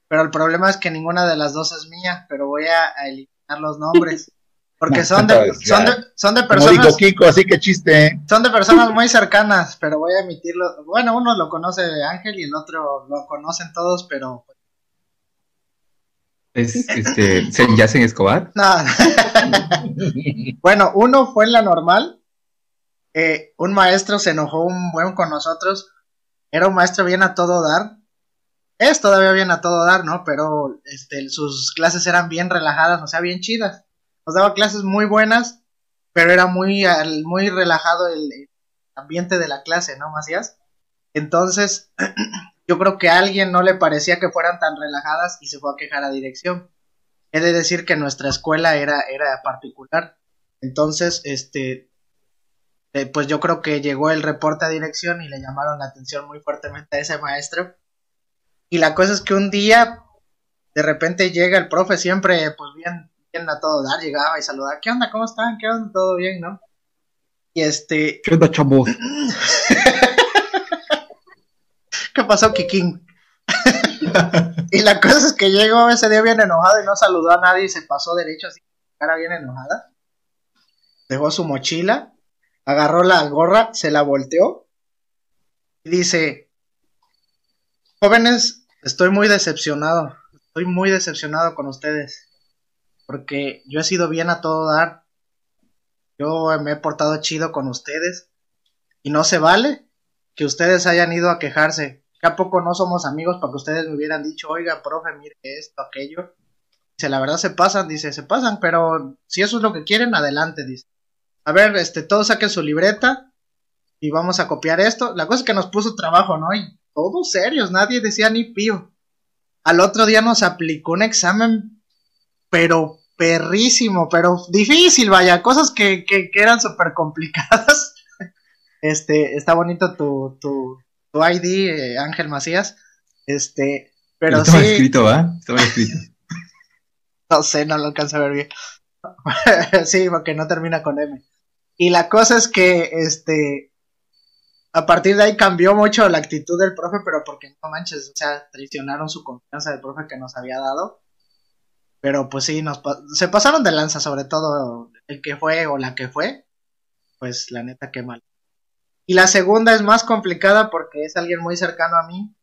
pero el problema es que ninguna de las dos es mía, pero voy a, eliminar los nombres. Porque son, de, son, de, son de personas. Kiko, así que chiste. Son de personas muy cercanas, pero voy a emitirlo. Bueno, uno lo conoce de Ángel y el otro lo conocen todos, pero ¿Es este, Yacen Escobar? No. bueno, uno fue en la normal eh, un maestro se enojó un buen con nosotros. Era un maestro bien a todo dar. Es todavía bien a todo dar, ¿no? Pero este, sus clases eran bien relajadas, o sea, bien chidas. Nos daba clases muy buenas, pero era muy, muy relajado el, ambiente de la clase, ¿no, Macías? Entonces, yo creo que a alguien no le parecía que fueran tan relajadas y se fue a quejar a dirección. He de decir que nuestra escuela era, era particular. Entonces, este, eh, pues yo creo que llegó el reporte a dirección y le llamaron la atención muy fuertemente a ese maestro. Y la cosa es que un día, de repente llega el profe, siempre, pues bien, bien a todo dar, llegaba y saludaba, ¿qué onda? ¿Cómo están? ¿Qué onda? ¿Todo bien, no? Y este... ¿Qué onda, chavos? ¿Qué pasó, Kikín? y la cosa es que llegó ese día bien enojado y no saludó a nadie y se pasó derecho así, cara bien enojada. Dejó su mochila, agarró la gorra, se la volteó y dice, jóvenes, estoy muy decepcionado, estoy muy decepcionado con ustedes, porque yo he sido bien a todo dar, yo me he portado chido con ustedes y no se vale que ustedes hayan ido a quejarse ¿Que a poco no somos amigos para que ustedes me hubieran dicho, oiga, profe, mire esto, aquello? Dice, la verdad se pasan, dice, se pasan, pero si eso es lo que quieren, adelante, dice. A ver, este, todos saquen su libreta y vamos a copiar esto. La cosa es que nos puso trabajo, ¿no? Y todos serios, nadie decía ni pío. Al otro día nos aplicó un examen, pero perrísimo, pero difícil, vaya, cosas que, que, que eran súper complicadas. Este, está bonito tu, tu, tu ID, eh, Ángel Macías. Este, pero Estaba escrito, ¿va? Estaba escrito. no sé, no lo alcanzo a ver bien. sí, porque no termina con M. Y la cosa es que, este, a partir de ahí cambió mucho la actitud del profe, pero porque no manches, o sea, traicionaron su confianza del profe que nos había dado. Pero pues sí, nos se pasaron de lanza, sobre todo el que fue o la que fue. Pues la neta, qué mal. Y la segunda es más complicada porque es alguien muy cercano a mí.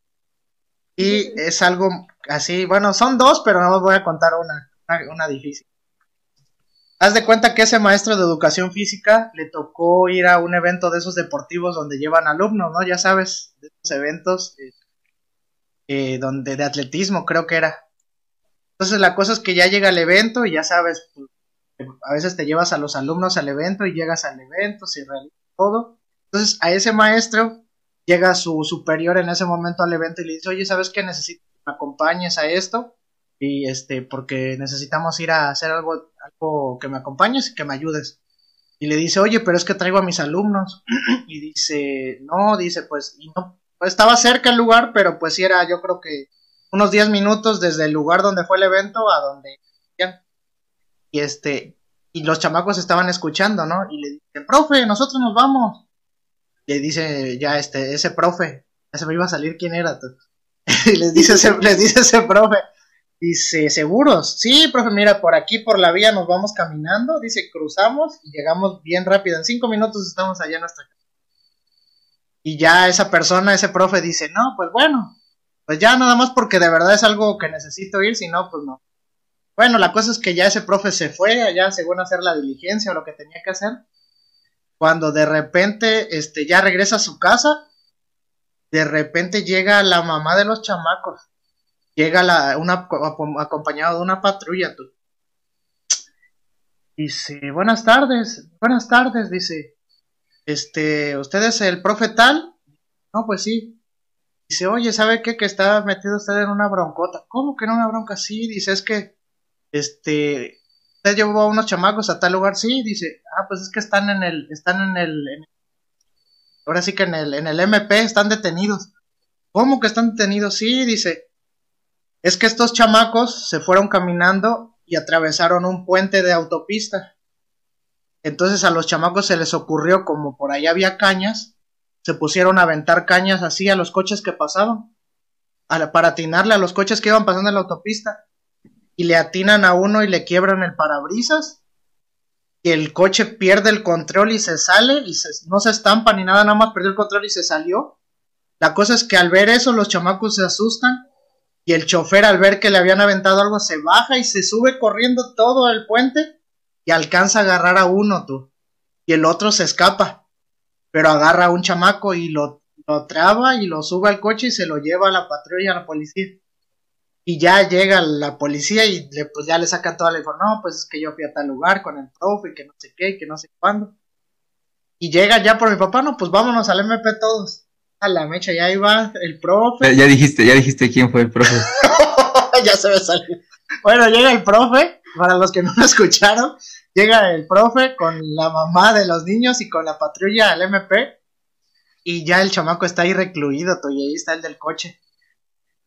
Y es algo así, bueno, son dos, pero no os voy a contar una, una, difícil. Haz de cuenta que ese maestro de educación física le tocó ir a un evento de esos deportivos donde llevan alumnos, ¿no? Ya sabes, de esos eventos eh, eh, donde de atletismo creo que era. Entonces la cosa es que ya llega el evento y ya sabes, pues, a veces te llevas a los alumnos al evento y llegas al evento, se realiza todo. Entonces a ese maestro llega su superior en ese momento al evento y le dice, oye, ¿sabes qué? Necesito que me acompañes a esto y este, porque necesitamos ir a hacer algo, algo que me acompañes y que me ayudes. Y le dice, oye, pero es que traigo a mis alumnos. y dice, no, dice, pues, y no, estaba cerca el lugar, pero pues sí era, yo creo que unos 10 minutos desde el lugar donde fue el evento a donde y este y los chamacos estaban escuchando, ¿no? Y le dice, profe, nosotros nos vamos le dice ya este, ese profe, ya se me iba a salir quién era. y les dice, ese, les dice ese profe, dice, ¿seguros? Sí, profe, mira, por aquí, por la vía nos vamos caminando, dice, cruzamos y llegamos bien rápido, en cinco minutos estamos allá en nuestra casa. Y ya esa persona, ese profe dice, no, pues bueno, pues ya nada más porque de verdad es algo que necesito ir, si no, pues no. Bueno, la cosa es que ya ese profe se fue allá según hacer la diligencia o lo que tenía que hacer cuando de repente este ya regresa a su casa, de repente llega la mamá de los chamacos, llega la, una, acompañado de una patrulla. Tú. Dice, buenas tardes, buenas tardes, dice, este, ¿usted es el profe tal? No, pues sí. Dice, oye, ¿sabe qué? Que está metido usted en una broncota. ¿Cómo que en una bronca? Sí, dice, es que, este, usted llevó a unos chamacos a tal lugar, sí, dice, ah, pues es que están en el, están en el, ahora sí que en el, en el MP están detenidos. ¿Cómo que están detenidos? Sí, dice, es que estos chamacos se fueron caminando y atravesaron un puente de autopista. Entonces a los chamacos se les ocurrió, como por ahí había cañas, se pusieron a aventar cañas así a los coches que pasaban, para atinarle a los coches que iban pasando en la autopista y le atinan a uno y le quiebran el parabrisas y el coche pierde el control y se sale y no se estampa ni nada, nada más perdió el control y se salió. La cosa es que al ver eso los chamacos se asustan y el chofer al ver que le habían aventado algo se baja y se sube corriendo todo el puente y alcanza a agarrar a uno tú y el otro se escapa. pero agarra a un chamaco y lo, lo traba y lo sube al coche y se lo lleva a la patrulla, a la policía. Y ya llega la policía y le, pues ya le sacan toda la información, no, pues es que yo fui a tal lugar con el profe y que no sé qué y que no sé cuándo. Y llega ya por mi papá, no, pues vámonos al MP todos. A la mecha, ya iba el profe. Ya, dijiste, ya dijiste quién fue el profe. ya se me salió. Bueno, llega el profe, para los que no lo escucharon, llega el profe con la mamá de los niños y con la patrulla al MP. Y ya el chamaco está ahí recluido, y ahí está el del coche.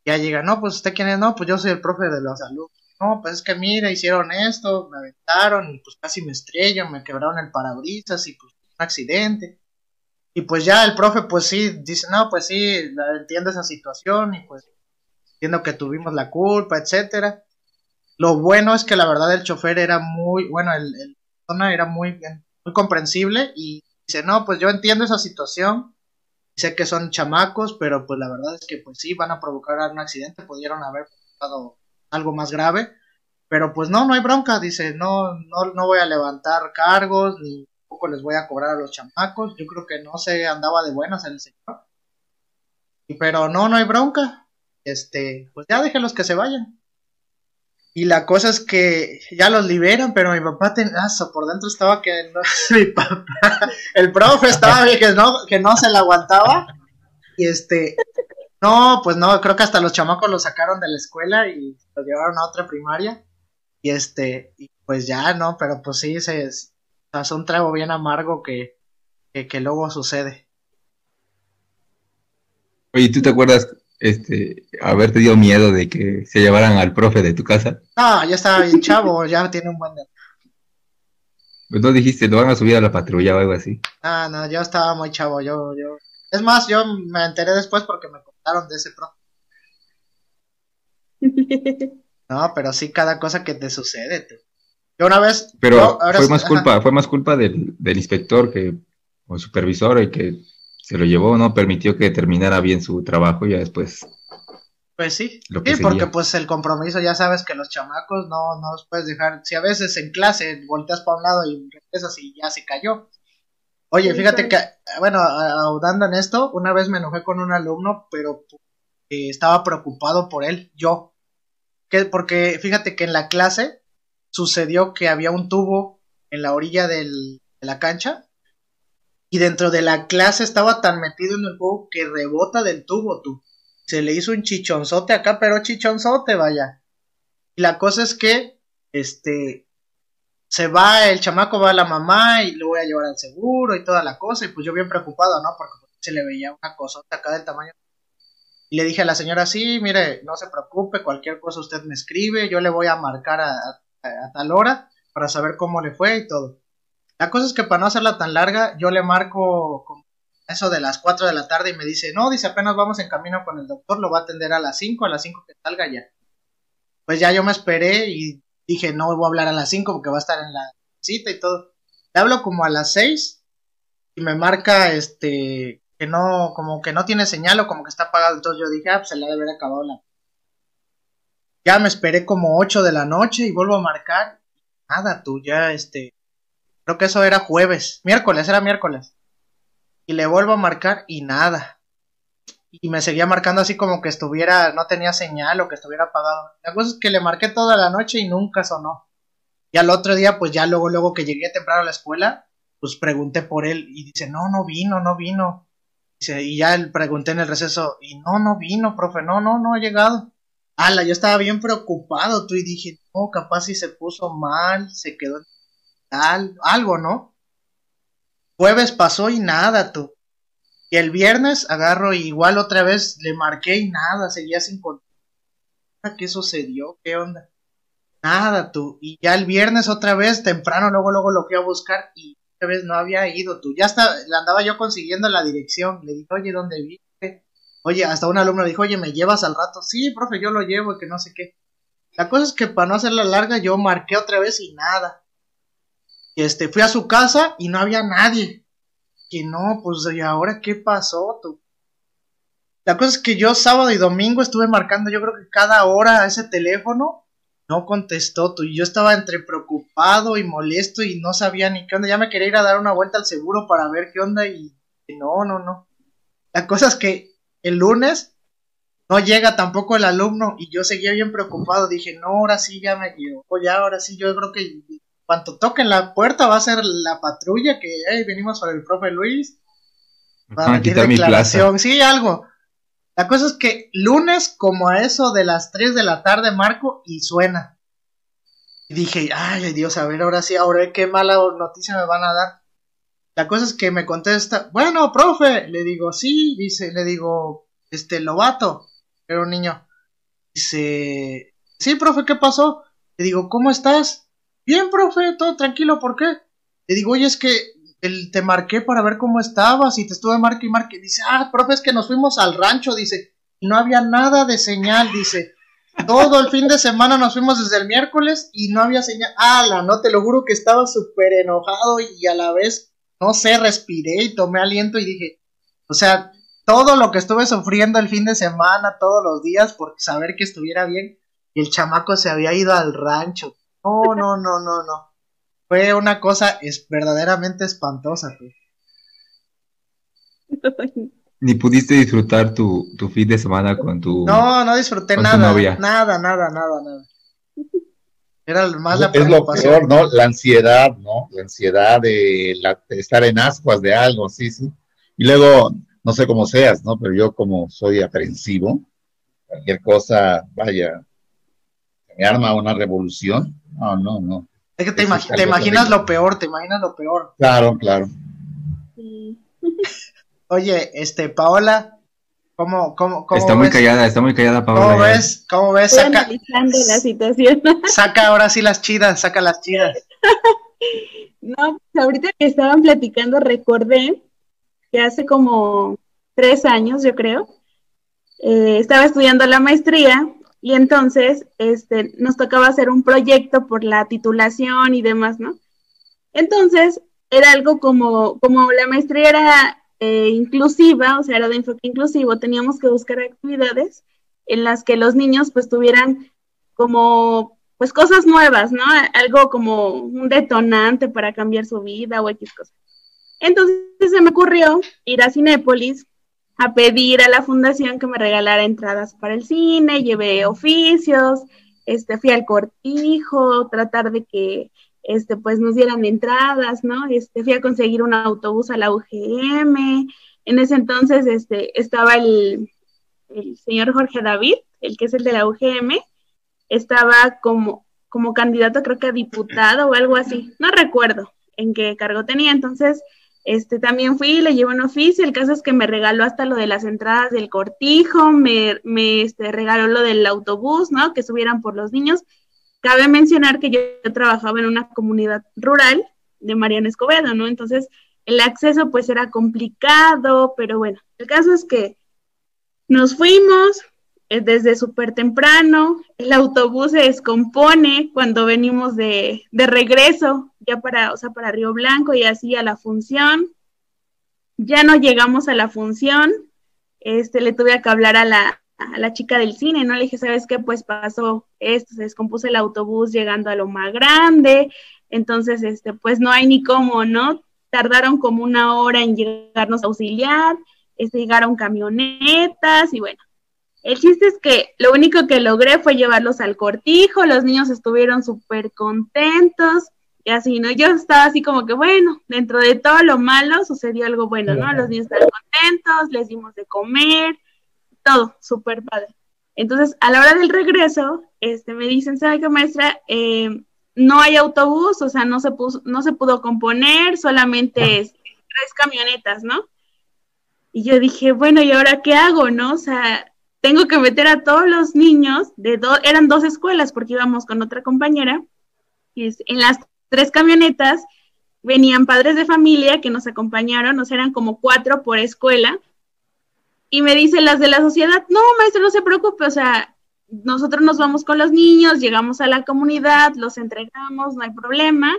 Ya llega, no, pues usted quién es, no, pues yo soy el profe de los alumnos. No, pues es que mira, hicieron esto, me aventaron y pues casi me estrello, me quebraron el parabrisas y pues un accidente. Y pues ya el profe, pues sí, dice, no, pues sí, entiendo esa situación y pues entiendo que tuvimos la culpa, etcétera. Lo bueno es que la verdad el chofer era muy, bueno, el, el zona era muy, muy comprensible y dice, no, pues yo entiendo esa situación, sé que son chamacos, pero pues la verdad es que pues sí, van a provocar un accidente, pudieron haber provocado algo más grave, pero pues no, no hay bronca, dice, no, no, no voy a levantar cargos, ni les voy a cobrar a los chamacos, yo creo que no se andaba de buenas el señor, pero no, no hay bronca, este, pues ya déjenlos que se vayan. Y la cosa es que ya los liberan, pero mi papá, ten... ah, por dentro estaba que no, mi papá, el profe estaba que no, que no se la aguantaba. Y este, no, pues no, creo que hasta los chamacos lo sacaron de la escuela y lo llevaron a otra primaria. Y este, y pues ya, no, pero pues sí, se, es un trago bien amargo que, que, que luego sucede. Oye, ¿tú te acuerdas este, haberte dio miedo de que se llevaran al profe de tu casa? No, ya estaba bien chavo, ya tiene un buen Pues no dijiste, lo van a subir a la patrulla o algo así. Ah, no, yo estaba muy chavo, yo, yo. Es más, yo me enteré después porque me contaron de ese profe. no, pero sí, cada cosa que te sucede, tú. Yo una vez. Pero fue más culpa, fue más culpa del, del inspector que, o supervisor, el que se lo llevó, ¿no? Permitió que terminara bien su trabajo y ya después. Pues sí, sí, porque pues el compromiso, ya sabes que los chamacos no, no los puedes dejar, si a veces en clase volteas para un lado y regresas y ya se cayó. Oye, fíjate que, bueno, audando en esto, una vez me enojé con un alumno, pero estaba preocupado por él, yo. Que, porque fíjate que en la clase sucedió que había un tubo en la orilla de la cancha y dentro de la clase estaba tan metido en el juego que rebota del tubo, tú. Se le hizo un chichonzote acá, pero chichonzote, vaya. Y la cosa es que, este, se va, el chamaco va a la mamá y lo voy a llevar al seguro y toda la cosa. Y pues yo bien preocupado, ¿no? Porque se le veía una cosa acá del tamaño. Y le dije a la señora, sí, mire, no se preocupe, cualquier cosa usted me escribe, yo le voy a marcar a tal hora para saber cómo le fue y todo. La cosa es que para no hacerla tan larga, yo le marco eso de las 4 de la tarde y me dice, no, dice, apenas vamos en camino con el doctor, lo va a atender a las 5, a las 5 que salga ya. Pues ya yo me esperé y dije, no voy a hablar a las 5 porque va a estar en la cita y todo. Le hablo como a las 6 y me marca este que no, como que no tiene señal o como que está apagado. Entonces yo dije, ah, pues se le ha de haber acabado la. Ya me esperé como 8 de la noche y vuelvo a marcar. Nada, tú ya, este, Creo que eso era jueves, miércoles, era miércoles. Y le vuelvo a marcar y nada. Y me seguía marcando así como que estuviera, no tenía señal o que estuviera apagado. La cosa es que le marqué toda la noche y nunca sonó. Y al otro día, pues ya luego, luego que llegué temprano a la escuela, pues pregunté por él y dice, no, no vino, no vino. Dice, y ya le pregunté en el receso, y no, no vino, profe, no, no, no ha llegado. Ala, yo estaba bien preocupado, tú, y dije, no, capaz si se puso mal, se quedó algo, ¿no? Jueves pasó y nada, tú. Y el viernes agarro igual otra vez, le marqué y nada, seguía sin contar. ¿Qué sucedió? ¿Qué onda? Nada, tú. Y ya el viernes otra vez, temprano, luego, luego lo fui a buscar y otra vez no había ido tú. Ya está, le andaba yo consiguiendo la dirección. Le dije, oye, ¿dónde viste? Oye, hasta un alumno dijo, oye, ¿me llevas al rato? Sí, profe, yo lo llevo y que no sé qué. La cosa es que para no hacerla larga, yo marqué otra vez y nada. Este, fui a su casa y no había nadie. Que no, pues, ¿y ahora qué pasó? Tú? La cosa es que yo sábado y domingo estuve marcando, yo creo que cada hora a ese teléfono no contestó tú. Y yo estaba entre preocupado y molesto y no sabía ni qué onda. Ya me quería ir a dar una vuelta al seguro para ver qué onda y no, no, no. La cosa es que el lunes no llega tampoco el alumno y yo seguía bien preocupado. Dije, no, ahora sí ya me equivoco, ya ahora sí yo creo que cuando toquen la puerta va a ser la patrulla que venimos para el profe Luis. Para quitar mi declaración, sí, algo. La cosa es que lunes, como a eso de las 3 de la tarde, marco y suena. Y dije, ay Dios, a ver, ahora sí, ahora qué mala noticia me van a dar. La cosa es que me contesta, bueno, profe, le digo, sí, dice, le digo, este, Lobato, era un niño. Dice, sí, profe, ¿qué pasó? Le digo, ¿cómo estás? Bien, profe, todo tranquilo, ¿por qué? Le digo, oye, es que el, te marqué para ver cómo estabas y te estuve marque y marque. Dice, ah, profe, es que nos fuimos al rancho, dice, y no había nada de señal, dice. Todo el fin de semana nos fuimos desde el miércoles y no había señal. la no, te lo juro que estaba súper enojado y a la vez no sé, respiré y tomé aliento y dije, o sea, todo lo que estuve sufriendo el fin de semana, todos los días, por saber que estuviera bien, y el chamaco se había ido al rancho. No, no, no, no, no. Fue una cosa es verdaderamente espantosa. Ni pudiste disfrutar tu, tu, fin de semana con tu. No, no disfruté nada. Nada, nada, nada, nada. Era más la Es lo peor, ¿no? La ansiedad, ¿no? La ansiedad de, estar en ascuas de algo, sí, sí. Y luego, no sé cómo seas, ¿no? Pero yo como soy aprensivo, cualquier cosa, vaya, me arma una revolución. No, no, no. Es que te, te imaginas lo peor, te imaginas lo peor. Claro, claro. Oye, este, Paola, ¿Cómo, cómo, cómo está muy callada, está muy callada Paola. ¿Cómo ves? ¿Cómo ves? Saca, la situación. saca ahora sí las chidas, saca las chidas. no, pues ahorita que estaban platicando recordé que hace como tres años, yo creo, eh, estaba estudiando la maestría y entonces este, nos tocaba hacer un proyecto por la titulación y demás, ¿no? Entonces era algo como, como la maestría era eh, inclusiva, o sea, era de enfoque inclusivo, teníamos que buscar actividades en las que los niños pues tuvieran como pues cosas nuevas, ¿no? Algo como un detonante para cambiar su vida o X cosas. Entonces se me ocurrió ir a Cinépolis a pedir a la fundación que me regalara entradas para el cine, llevé oficios, este, fui al cortijo, tratar de que este, pues nos dieran entradas, ¿no? Este, fui a conseguir un autobús a la UGM. En ese entonces este, estaba el, el señor Jorge David, el que es el de la UGM, estaba como, como candidato creo que a diputado o algo así, no recuerdo en qué cargo tenía, entonces este, también fui, le llevo un oficio, el caso es que me regaló hasta lo de las entradas del cortijo, me, me este, regaló lo del autobús, ¿no? Que subieran por los niños, Cabe mencionar que yo, trabajaba en una comunidad rural de Mariana Escobedo, ¿no? Entonces, el acceso pues era complicado, pero bueno, el caso es que nos fuimos eh, desde súper temprano, el autobús se descompone cuando venimos de, de, regreso, ya para, o sea, para Río Blanco y así a la función. Ya no llegamos a la función, este, le tuve que hablar a la, a la chica del cine, ¿no? Le dije, ¿sabes qué? Pues pasó esto, se descompuso el autobús llegando a lo más grande, entonces, este, pues no hay ni cómo, ¿no? Tardaron como una hora en llegarnos a auxiliar, este, llegaron camionetas y bueno. El chiste es que lo único que logré fue llevarlos al cortijo, los niños estuvieron súper contentos y así, ¿no? Yo estaba así como que, bueno, dentro de todo lo malo sucedió algo bueno, ¿no? Los niños estaban contentos, les dimos de comer, todo, súper padre. Entonces, a la hora del regreso, este, me dicen, ¿sabe qué, maestra? Eh, no hay autobús, o sea, no se, puso, no se pudo componer, solamente tres camionetas, ¿no? Y yo dije, bueno, ¿y ahora qué hago, no? O sea, tengo que meter a todos los niños, de dos, eran dos escuelas porque íbamos con otra compañera, y en las tres camionetas venían padres de familia que nos acompañaron, o sea, eran como cuatro por escuela, y me dicen las de la sociedad, no, maestro, no se preocupe, o sea, nosotros nos vamos con los niños, llegamos a la comunidad, los entregamos, no hay problema.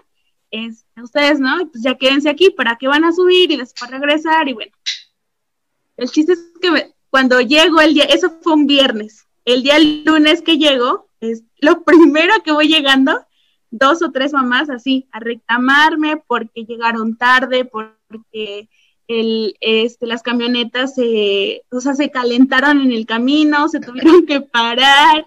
Es, ustedes, ¿no? Pues ya quédense aquí, ¿para qué van a subir y después regresar? Y bueno, el chiste es que cuando llego el día, eso fue un viernes, el día lunes que llego, es lo primero que voy llegando, dos o tres mamás así, a reclamarme porque llegaron tarde, porque el, este, las camionetas se, o sea, se calentaron en el camino, se tuvieron que parar,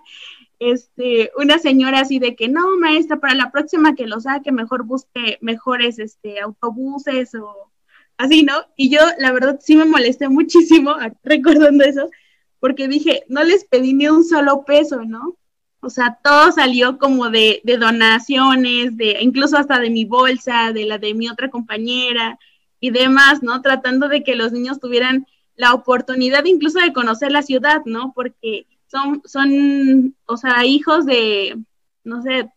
este, una señora así de que no, maestra, para la próxima que lo saque, mejor busque mejores este, autobuses o así, ¿no? Y yo, la verdad, sí me molesté muchísimo recordando eso, porque dije, no les pedí ni un solo peso, ¿no? O sea, todo salió como de, de donaciones, de incluso hasta de mi bolsa, de la de mi otra compañera y demás, ¿no? Tratando de que los niños tuvieran la oportunidad incluso de conocer la ciudad, ¿no? Porque son, son, o sea, hijos de, no sé,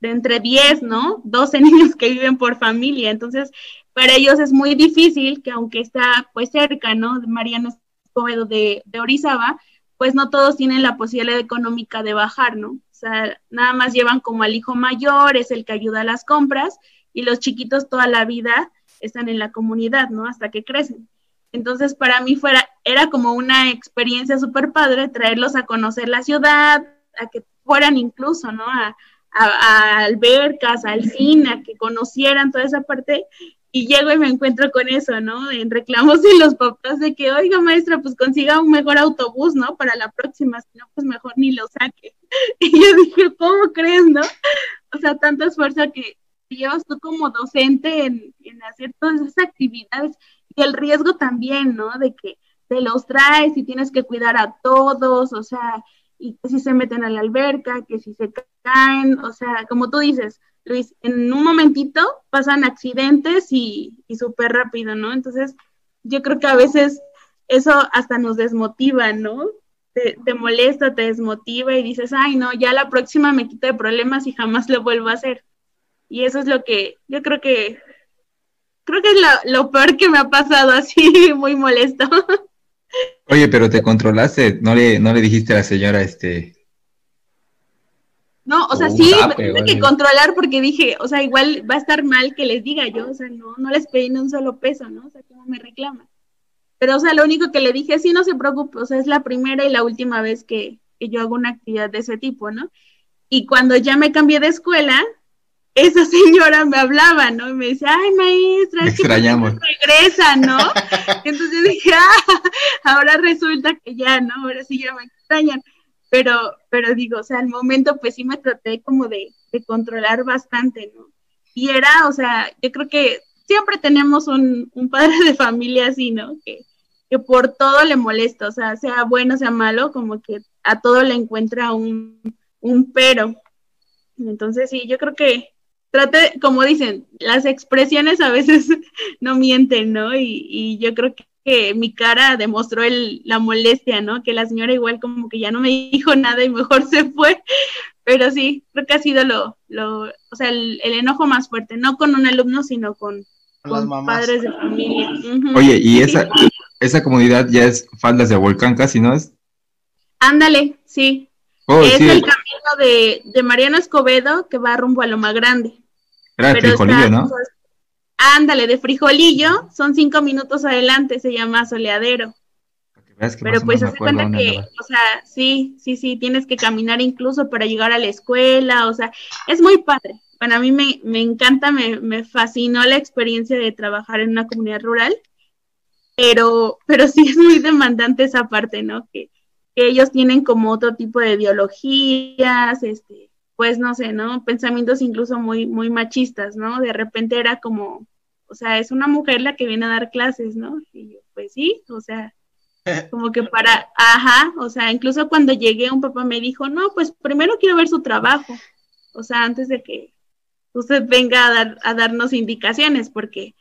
de entre 10, ¿no? 12 niños que viven por familia. Entonces, para ellos es muy difícil que aunque está pues cerca, ¿no? Mariano Escobedo de, de Orizaba, pues no todos tienen la posibilidad económica de bajar, ¿no? O sea, nada más llevan como al hijo mayor, es el que ayuda a las compras, y los chiquitos toda la vida están en la comunidad, ¿no? Hasta que crecen. Entonces, para mí fuera, era como una experiencia súper padre traerlos a conocer la ciudad, a que fueran incluso, ¿no? A, a, albercas, al cine, a que conocieran toda esa parte. Y llego y me encuentro con eso, ¿no? En reclamos de los papás de que, oiga, maestra, pues consiga un mejor autobús, ¿no? Para la próxima, si no, pues mejor ni lo saque. Y yo dije, ¿cómo crees, no? O sea, tanto esfuerzo que llevas tú como docente en, en hacer todas esas actividades y el riesgo también, ¿no? De que te los traes y tienes que cuidar a todos, o sea, y que si se meten a la alberca, que si se caen, o sea, como tú dices, Luis, en un momentito pasan accidentes y, y súper rápido, ¿no? Entonces, yo creo que a veces eso hasta nos desmotiva, ¿no? Te, te, molesta, te desmotiva y dices, ay, no, ya la próxima me quito de problemas y jamás lo vuelvo a hacer. Y eso es lo que yo creo que creo que es lo, peor que me ha pasado así, muy molesto. Oye, pero te controlaste, no le, no le dijiste a la señora este. No, o sea, sí, me tuve que controlar porque dije, o sea, igual va a estar mal que les diga yo, o sea, no, no les pedí ni un solo peso, ¿no? O sea, ¿cómo me reclaman? Pero, o sea, lo único que le dije, sí, no se preocupe, o sea, es la primera y la última vez que, que yo hago una actividad de ese tipo, ¿no? Y cuando ya me cambié de escuela, esa señora me hablaba, ¿no? Y me decía, ay, maestra, es que regresa, ¿no? Entonces yo dije, ah, ahora resulta que ya, ¿no? Ahora sí ya me extrañan. Pero, pero digo, o sea, al momento pues sí me traté como de, de controlar bastante, ¿no? Y era, o sea, yo creo que siempre tenemos un, un padre de familia así, ¿no? Que, que por todo le molesta, o sea, sea bueno, sea malo, como que a todo le encuentra un, un pero. Entonces, sí, yo creo que, trate, como dicen, las expresiones a veces no mienten, ¿no? Y, y yo creo que, mi cara demostró el, la molestia, ¿no? Que la señora igual como que ya no me dijo nada y mejor se fue. Pero sí, creo que ha sido lo, lo o sea, el, enojo más fuerte, no con un alumno, sino con, con padres de familia. Oye, ¿y esa, esa comunidad ya es Faldas de Volcán casi, no es? Ándale, sí, Oh, es el camino de, de, Mariano Escobedo que va rumbo a Loma Grande. Era de frijolillo, ¿no? ándale, de frijolillo, son cinco minutos adelante, se llama Soleadero. Pero pues hace cuenta que, o sea, sí, sí, sí, tienes que caminar incluso para llegar a la escuela, o sea, es muy padre. Bueno, a mí me, me encanta, me, me fascinó la experiencia de trabajar en una comunidad rural, pero, pero sí es muy demandante esa parte, ¿no? Que, ellos tienen como otro tipo de ideologías, este, pues no sé, ¿no? Pensamientos incluso muy, muy machistas, ¿no? De repente era como, o sea, es una mujer la que viene a dar clases, ¿no? Y yo, pues sí, o sea, como que para, ajá, o sea, incluso cuando llegué un papá me dijo, no, pues primero quiero ver su trabajo, o sea, antes de que usted venga a, dar, a darnos indicaciones, porque,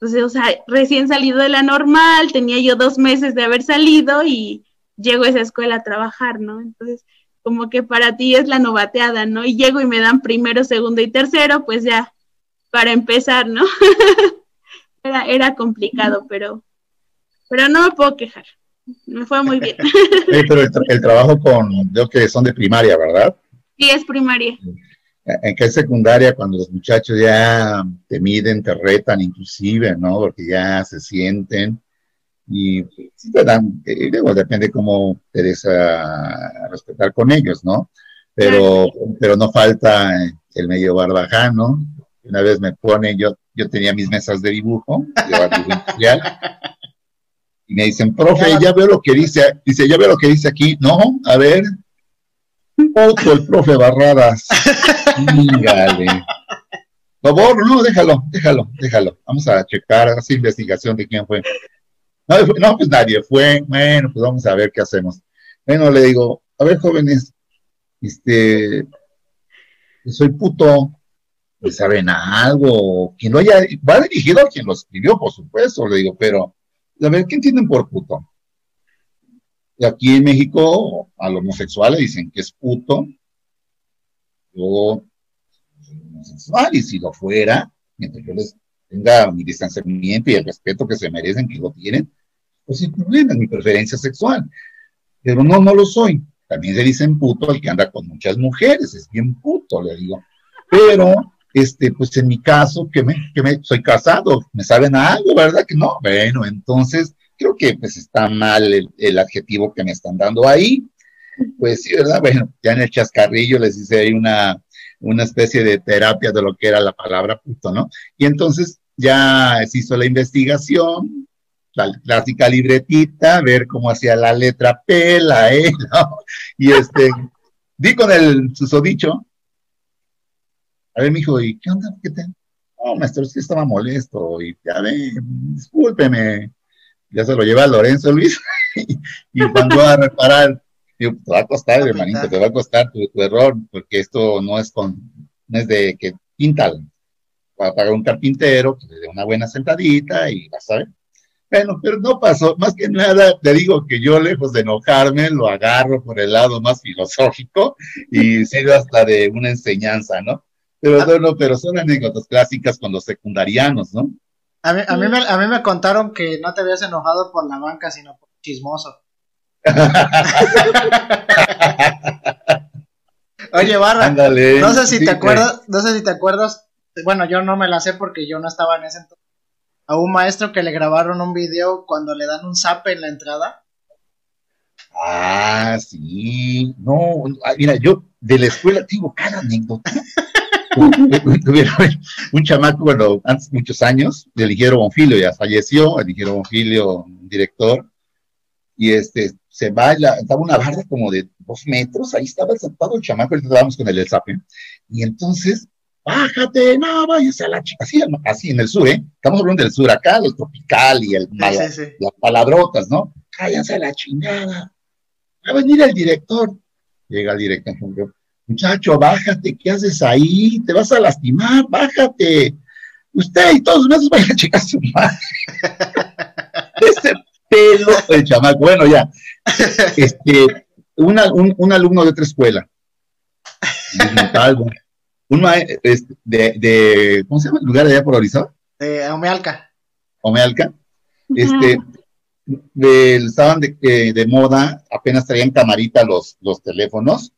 pues, o sea, recién salido de la normal, tenía yo dos meses de haber salido y llego a esa escuela a trabajar, ¿no? Entonces, como que para ti es la novateada, ¿no? Y llego y me dan primero, segundo y tercero, pues ya, para empezar, ¿no? era, era complicado, pero, pero no me puedo quejar. Me fue muy bien. pero el, trabajo con, yo que son de primaria, ¿verdad? Sí, es primaria. En que es secundaria, cuando los muchachos ya te miden, te retan inclusive, ¿no? Porque ya se sienten y te dan, eh, depende cómo te des a, respetar con ellos, ¿no? Pero, pero no falta el medio barbajano. Una vez me pone, yo yo tenía mis mesas de dibujo, y me dicen, profe, ya veo lo que dice, dice, ya veo lo que dice aquí, no, a ver, otro el profe Barradas, dígale. Por favor, no, déjalo, déjalo, déjalo, vamos a checar, esa investigación de quién fue. No, pues nadie fue, bueno, pues vamos a ver qué hacemos. Bueno, le digo, a ver, jóvenes, este, soy puto, saben algo, quien lo haya, va dirigido a quien lo escribió, por supuesto, le digo, pero, a ver, ¿qué entienden por puto? Aquí en México, a los homosexuales dicen que es puto, yo homosexual, y si lo fuera, mientras yo les tenga mi distanciamiento y el respeto que se merecen, que lo tienen, pues sin problema, es mi preferencia sexual. Pero no, no lo soy. También se dicen puto el que anda con muchas mujeres, es bien puto, le digo. Pero este, pues en mi caso, que me, que me, soy casado, me saben algo, ¿verdad? Que no, bueno, entonces creo que pues está mal el, adjetivo que me están dando ahí. Pues sí, ¿verdad? Bueno, ya en el chascarrillo les hice ahí una, una especie de terapia de lo que era la palabra puto, ¿no? Y entonces ya se hizo la investigación, la clásica libretita, ver cómo hacía la letra P, la E, ¿no? Y este, di con el susodicho, a ver, mijo, ¿y qué onda? ¿Qué te? No, maestro, es que estaba molesto y ya ve, discúlpeme. Ya se lo lleva a Lorenzo Luis y, cuando va a reparar, digo, te va a costar, hermanito, te va a costar tu, error, porque esto no es con, no es de que pinta, va a pagar un carpintero, que le dé una buena sentadita y vas a ver. Bueno, pero no pasó. Más que nada, te digo que yo, lejos de enojarme, lo agarro por el lado más filosófico y sirve hasta de una enseñanza, ¿no? Pero ah. no, pero son anécdotas clásicas con los secundarianos, ¿no? A mí, a, mí me, a mí me contaron que no te habías enojado por la banca, sino por chismoso. Oye, Barra, no sé si te acuerdas, no sé si te acuerdas, bueno, yo no me la sé porque yo no estaba en ese entonces. A un maestro que le grabaron un video cuando le dan un zap en la entrada. Ah, sí. No, mira, yo de la escuela tengo cada anécdota. un chamaco, bueno, antes muchos años, de Ligero Bonfilio, ya falleció, el Ligero Bonfilio, director, y este, se va, estaba una barra como de dos metros, ahí estaba sentado el chamaco, estábamos con el Elzape, y entonces, bájate, no, váyase a la chica, así, así en el sur, ¿eh? Estamos hablando del sur acá, el tropical y el, las palabrotas, ¿no? Cállense a la chingada, va a venir el director, llega el director, Muchacho, bájate, ¿qué haces ahí? Te vas a lastimar, bájate. Usted y todos los meses vayan a checar su madre. Ese pelo el chamaco. Bueno, ya. Este, un, un, alumno de otra escuela. Un este, de, de, ¿cómo se llama el lugar allá por Orizaba? De Omealca. Omealca. Este, estaban de, de, moda, apenas traían camarita los, los teléfonos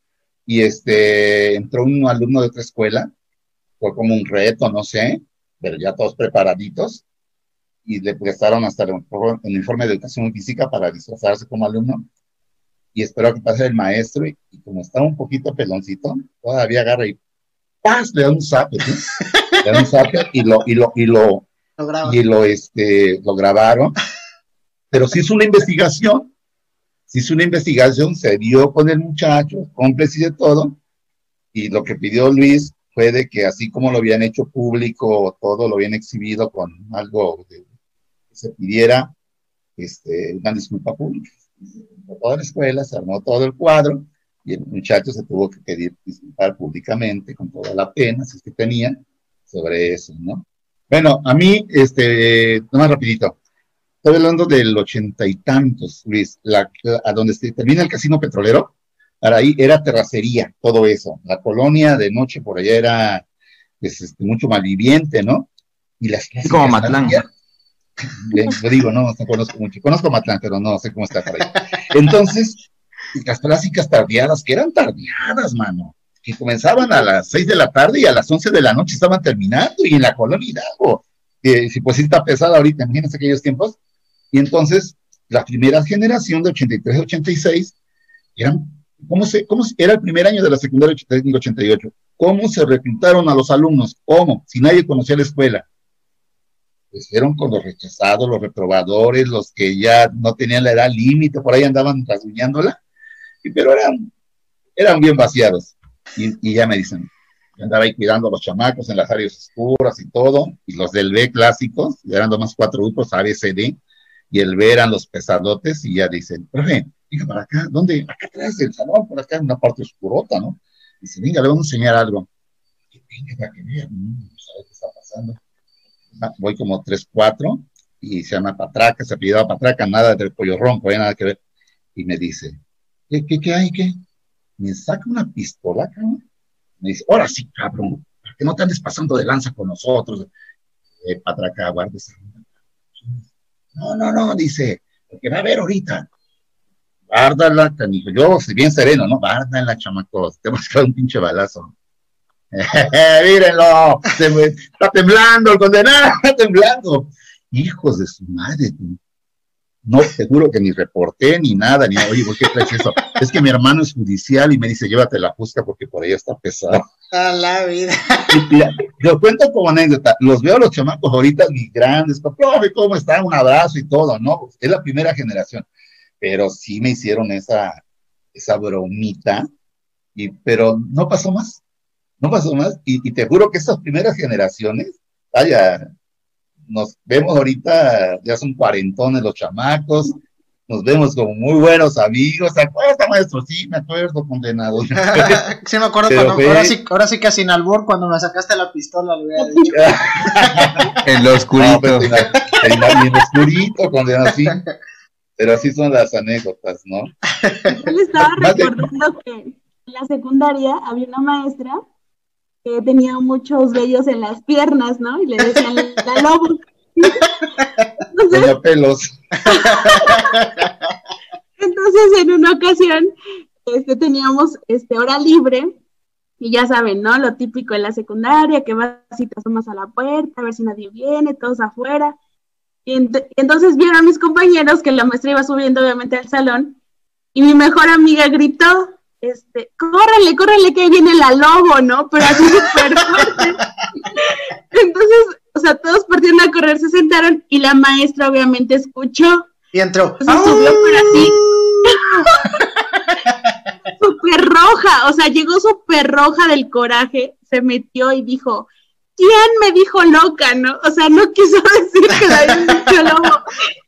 y este, entró un alumno de otra escuela, fue como un reto, no sé, pero ya todos preparaditos, y le prestaron hasta el, informe de educación física para disfrazarse como alumno, y esperó que pase el maestro, y, como estaba un poquito peloncito, todavía agarra y ¡paz! le da un zape, le da un zape y lo, y lo, y lo, y lo, este, lo grabaron, pero sí hizo una investigación. Se hizo una investigación, se dio con el muchacho, cómplice de todo, y lo que pidió Luis fue de que así como lo habían hecho público, todo lo habían exhibido con algo de, que se pidiera este, una disculpa pública. Toda la escuela se armó todo el cuadro y el muchacho se tuvo que pedir disculpar públicamente con toda la pena, si es que tenía, sobre eso, ¿no? Bueno, a mí, este, más rapidito, Estoy hablando del ochenta y tantos, Luis, la, a donde se termina el casino petrolero, para ahí era terracería, todo eso. La colonia de noche por allá era pues, este, mucho malviviente, ¿no? Y las es como Matlán. Yo digo, no, no conozco mucho. Conozco Matlán, pero no sé cómo está por ahí. Entonces, las clásicas tardeadas, que eran tardeadas, mano, que comenzaban a las seis de la tarde y a las once de la noche estaban terminando, y en la colonia Hidalgo, que si pues está pesada ahorita, imagínense aquellos tiempos, y entonces, la primera generación de 83 86 eran, ¿cómo se, cómo era el primer año de la secundaria 88? ¿Cómo se reclutaron a los alumnos? ¿Cómo? Si nadie conocía la escuela. pues fueron con los rechazados, los reprobadores, los que ya no tenían la edad límite, por ahí andaban rasguñándola, pero eran, eran bien vaciados. Y, ya me dicen, yo andaba ahí cuidando a los chamacos en las áreas oscuras y todo, y los del B clásicos, eran nomás cuatro grupos, A, y el B eran los pesadotes, y ya dicen, profe, venga para acá, ¿dónde? Acá atrás del salón, por acá en una parte oscurota, ¿no? Dice, venga, le vamos a enseñar algo. Que venga para que vean, no sabe qué está pasando. Ah, voy como 3, 4 y se llama Patraca, se apellidaba Patraca, nada del pollo ronco, nada que ver. Y me dice, ¿qué, qué, qué hay? ¿Qué? Me saca una pistola, cabrón. Me dice, ahora sí, cabrón, para que no te andes pasando de lanza con nosotros. Eh, Patraca, guarda. No, no, no, dice, porque va a ver ahorita. Guárdala, canijo. Yo, si bien sereno, ¿no? Guárdala, chamacos. Te vas a un pinche balazo. Mírenlo, está temblando el condenado, está temblando. Hijos de su madre, no, seguro que ni reporté ni nada, ni oye, ¿por qué traes eso? Es que mi hermano es judicial y me dice, llévate la fusca porque por ahí está pesado. A la vida. yo cuento como anécdota, los veo a los chamacos ahorita ni grandes, profe, ¿cómo están? Un abrazo y todo, ¿no? Es la primera generación, pero sí me hicieron esa, esa bromita, y, pero no pasó más no pasó más. Y, te juro que estas primeras generaciones, vaya, nos vemos ahorita, ya son cuarentones los chamacos, nos vemos como muy buenos amigos. ¿Se acuerda, maestro? Sí, me acuerdo, condenado. sí, me acuerdo cuando, ahora, sí, ahora sí que sin albur, cuando me sacaste la pistola, le hubiera dicho. en lo oscurito. Pues, en, lo oscurito, condenado, sí. Pero así son las anécdotas, ¿no? Yo le estaba recordando que en la secundaria había una maestra que tenía muchos vellos en las piernas, ¿no? Y le decían la lobo. Entonces, pelos. Entonces, en una ocasión, este, teníamos este, hora libre, y ya saben, ¿no? Lo típico en la secundaria, que vas y te asomas a la puerta, a ver si nadie viene, todos afuera. Y, entonces vieron a mis compañeros que la maestra iba subiendo, obviamente, al salón, y mi mejor amiga gritó, este, córrele, córrele que viene la lobo, ¿no? Pero así súper fuerte. Entonces, o sea, todos partieron a correr, se sentaron y la maestra obviamente escuchó. Y entró. Se subió por así. súper roja, o sea, llegó súper roja del coraje, se metió y dijo, ¿quién me dijo loca, no? O sea, no quiso decir que la habían dicho lobo.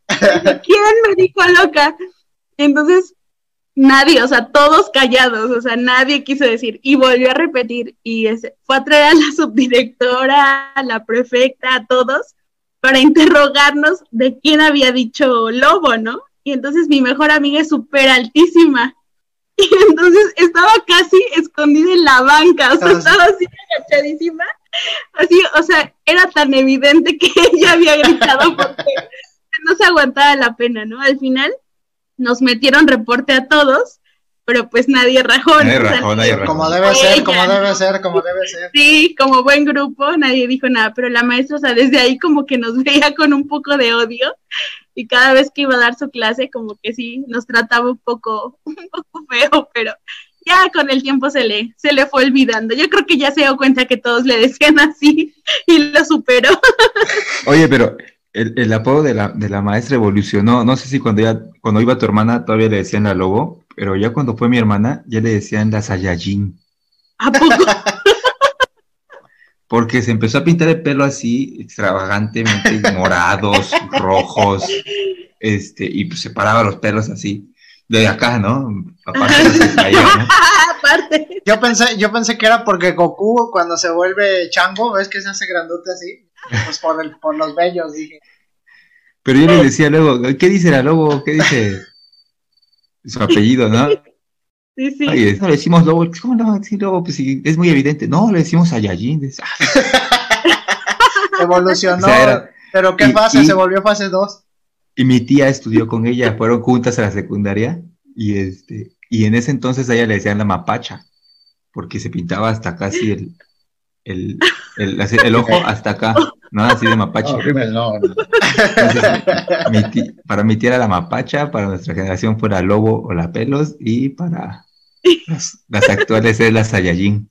¿Quién me dijo loca? Entonces, nadie, o sea, todos callados, o sea, nadie quiso decir. Y volvió a repetir y fue a traer a la subdirectora, a la prefecta, a todos, para interrogarnos de quién había dicho lobo, ¿no? Y entonces mi mejor amiga es súper altísima. Y entonces estaba casi escondida en la banca, o sea, estaba así agachadísima. Así, o sea, era tan evidente que ella había gritado porque no se aguantaba la pena, ¿no? Al final nos metieron reporte a todos, pero pues nadie rajó. Como debe ser, como debe ser, como debe ser. Sí, como buen grupo, nadie dijo nada, pero la maestra, o sea, desde ahí como que nos veía con un poco de odio y cada vez que iba a dar su clase como que sí, nos trataba un poco, un poco feo, pero ya con el tiempo se le, se le fue olvidando. Yo creo que ya se dio cuenta que todos le decían así y lo superó. Oye, pero el, apodo de la, de la, maestra evolucionó. No sé si cuando ya, cuando iba tu hermana todavía le decían la lobo, pero ya cuando fue mi hermana, ya le decían la Saiyajin. ¿A poco? Porque se empezó a pintar el pelo así, extravagantemente, morados, rojos, este, y pues se paraba los pelos así, de acá, ¿no? Aparte. Yo pensé, yo pensé que era porque Goku cuando se vuelve chango, ves que se hace grandote así. Pues por, el, por los bellos, dije. Pero yo le decía luego, ¿qué dice la lobo? ¿Qué dice su apellido, no? Sí, sí. Oye, no le decimos lobo, ¿cómo no? Sí, lobo, pues sí, es muy evidente. No, le decimos a Yayin. Evolucionó. pero ¿qué fase? se volvió fase 2. Y mi tía estudió con ella, fueron juntas a la secundaria. Y este, y en ese entonces a ella le decían la mapacha, porque se pintaba hasta casi el, el, el, el ojo hasta acá, ¿no? Así de mapache. para mi tía era la mapacha, para nuestra generación fuera lobo o la pelos, y para las, actuales es la Saiyajin.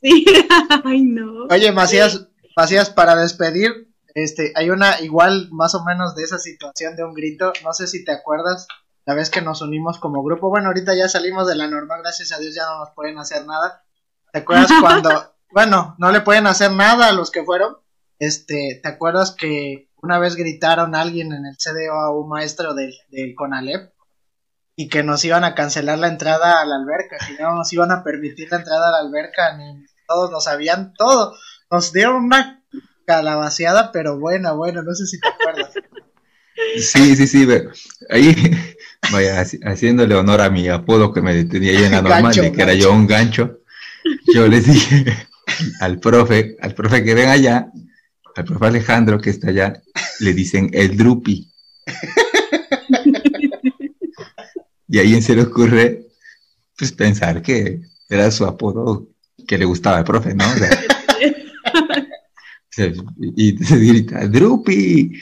Sí, ay no. Oye, Macías, Macías, para despedir, Este, hay una igual más o menos de esa situación de un grito, no sé si te acuerdas, la vez que nos unimos como grupo, bueno, ahorita ya salimos de la normal, gracias a Dios ya no nos pueden hacer nada. ¿Te acuerdas cuando, bueno, no le pueden hacer nada a los que fueron? Este, ¿te acuerdas que una vez gritaron a alguien en el CDO a un maestro del, del CONALEP? y que nos iban a cancelar la entrada a la alberca, que no nos iban a permitir la entrada a la alberca, ni todos nos sabían todo. Nos dieron una calabaceada, pero buena, buena, no sé si te acuerdas. Sí, sí, sí, ahí, vaya, haciéndole honor a mi apodo que me tenía ahí en la normal, de que era yo un gancho, yo les dije al profe, al profe que ven allá, al profe Alejandro que está allá, le dicen el drupi. Y ahí se le ocurre pues pensar que era su apodo que le gustaba al profe, ¿no? y se grita, Drupi.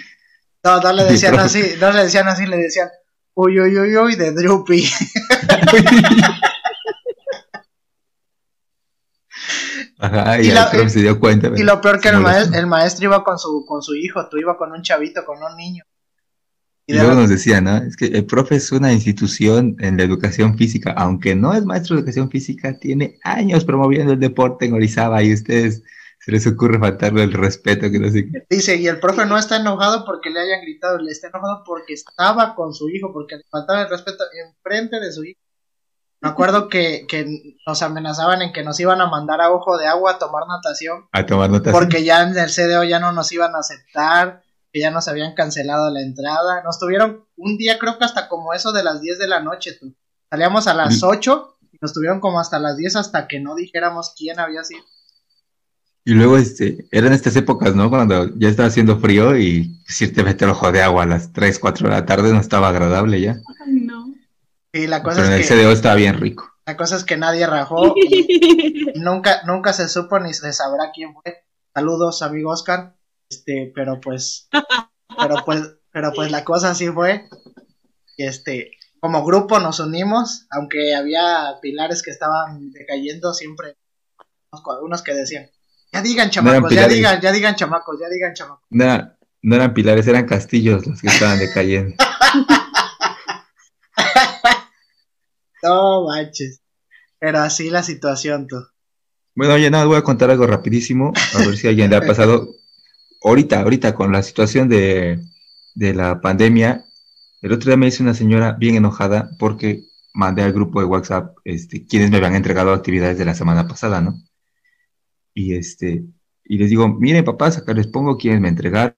No, no le decían así, no le decían así, le decían, uy, uy, uy, uy, de Drupi. Ajá, y, el profe se dio cuenta. Y lo peor que el maestro, el maestro iba con su, con su hijo, tú ibas con un chavito, con un niño. Y, luego nos decía, ¿no? Es que el profe es una institución en la educación física, aunque no es maestro de educación física, tiene años promoviendo el deporte en Orizaba y ustedes se les ocurre faltarle el respeto que no sé qué. Dice, y el profe no está enojado porque le hayan gritado, le está enojado porque estaba con su hijo, porque le faltaba el respeto enfrente de su hijo. Me acuerdo que, que nos amenazaban en que nos iban a mandar a ojo de agua a tomar natación. A tomar natación. Porque ya en el CDO ya no nos iban a aceptar que ya nos habían cancelado la entrada. Nos tuvieron un día, creo que hasta como eso de las 10 de la noche, tú. Salíamos a las 8 y nos tuvieron como hasta las 10 hasta que no dijéramos quién había sido. Y luego, este, eran estas épocas, ¿no? Cuando ya estaba haciendo frío y irte meter ojo de agua a las 3, 4 de la tarde no estaba agradable ya. Y la cosa Pero es el CDO estaba bien rico. La cosa es que nadie rajó y, nunca, nunca se supo ni se sabrá quién fue. Saludos, amigo Oscar. Este, pero pues, pero pues, pero pues la cosa así fue. Este, como grupo nos unimos, aunque había pilares que estaban decayendo siempre, unos que decían, ya digan chamacos, ya digan, ya digan chamacos, ya digan chamacos. No, no eran pilares, eran castillos los que estaban decayendo. no manches. Pero así la situación, tú. Bueno, oye, nada, voy a contar algo rapidísimo, a ver si a alguien le ha pasado ahorita, ahorita con la situación de, la pandemia, el otro día me dice una señora bien enojada porque mandé al grupo de WhatsApp este, quienes me habían entregado actividades de la semana pasada, ¿no? Y este, y les digo, miren papás, acá les pongo quienes me entregaron,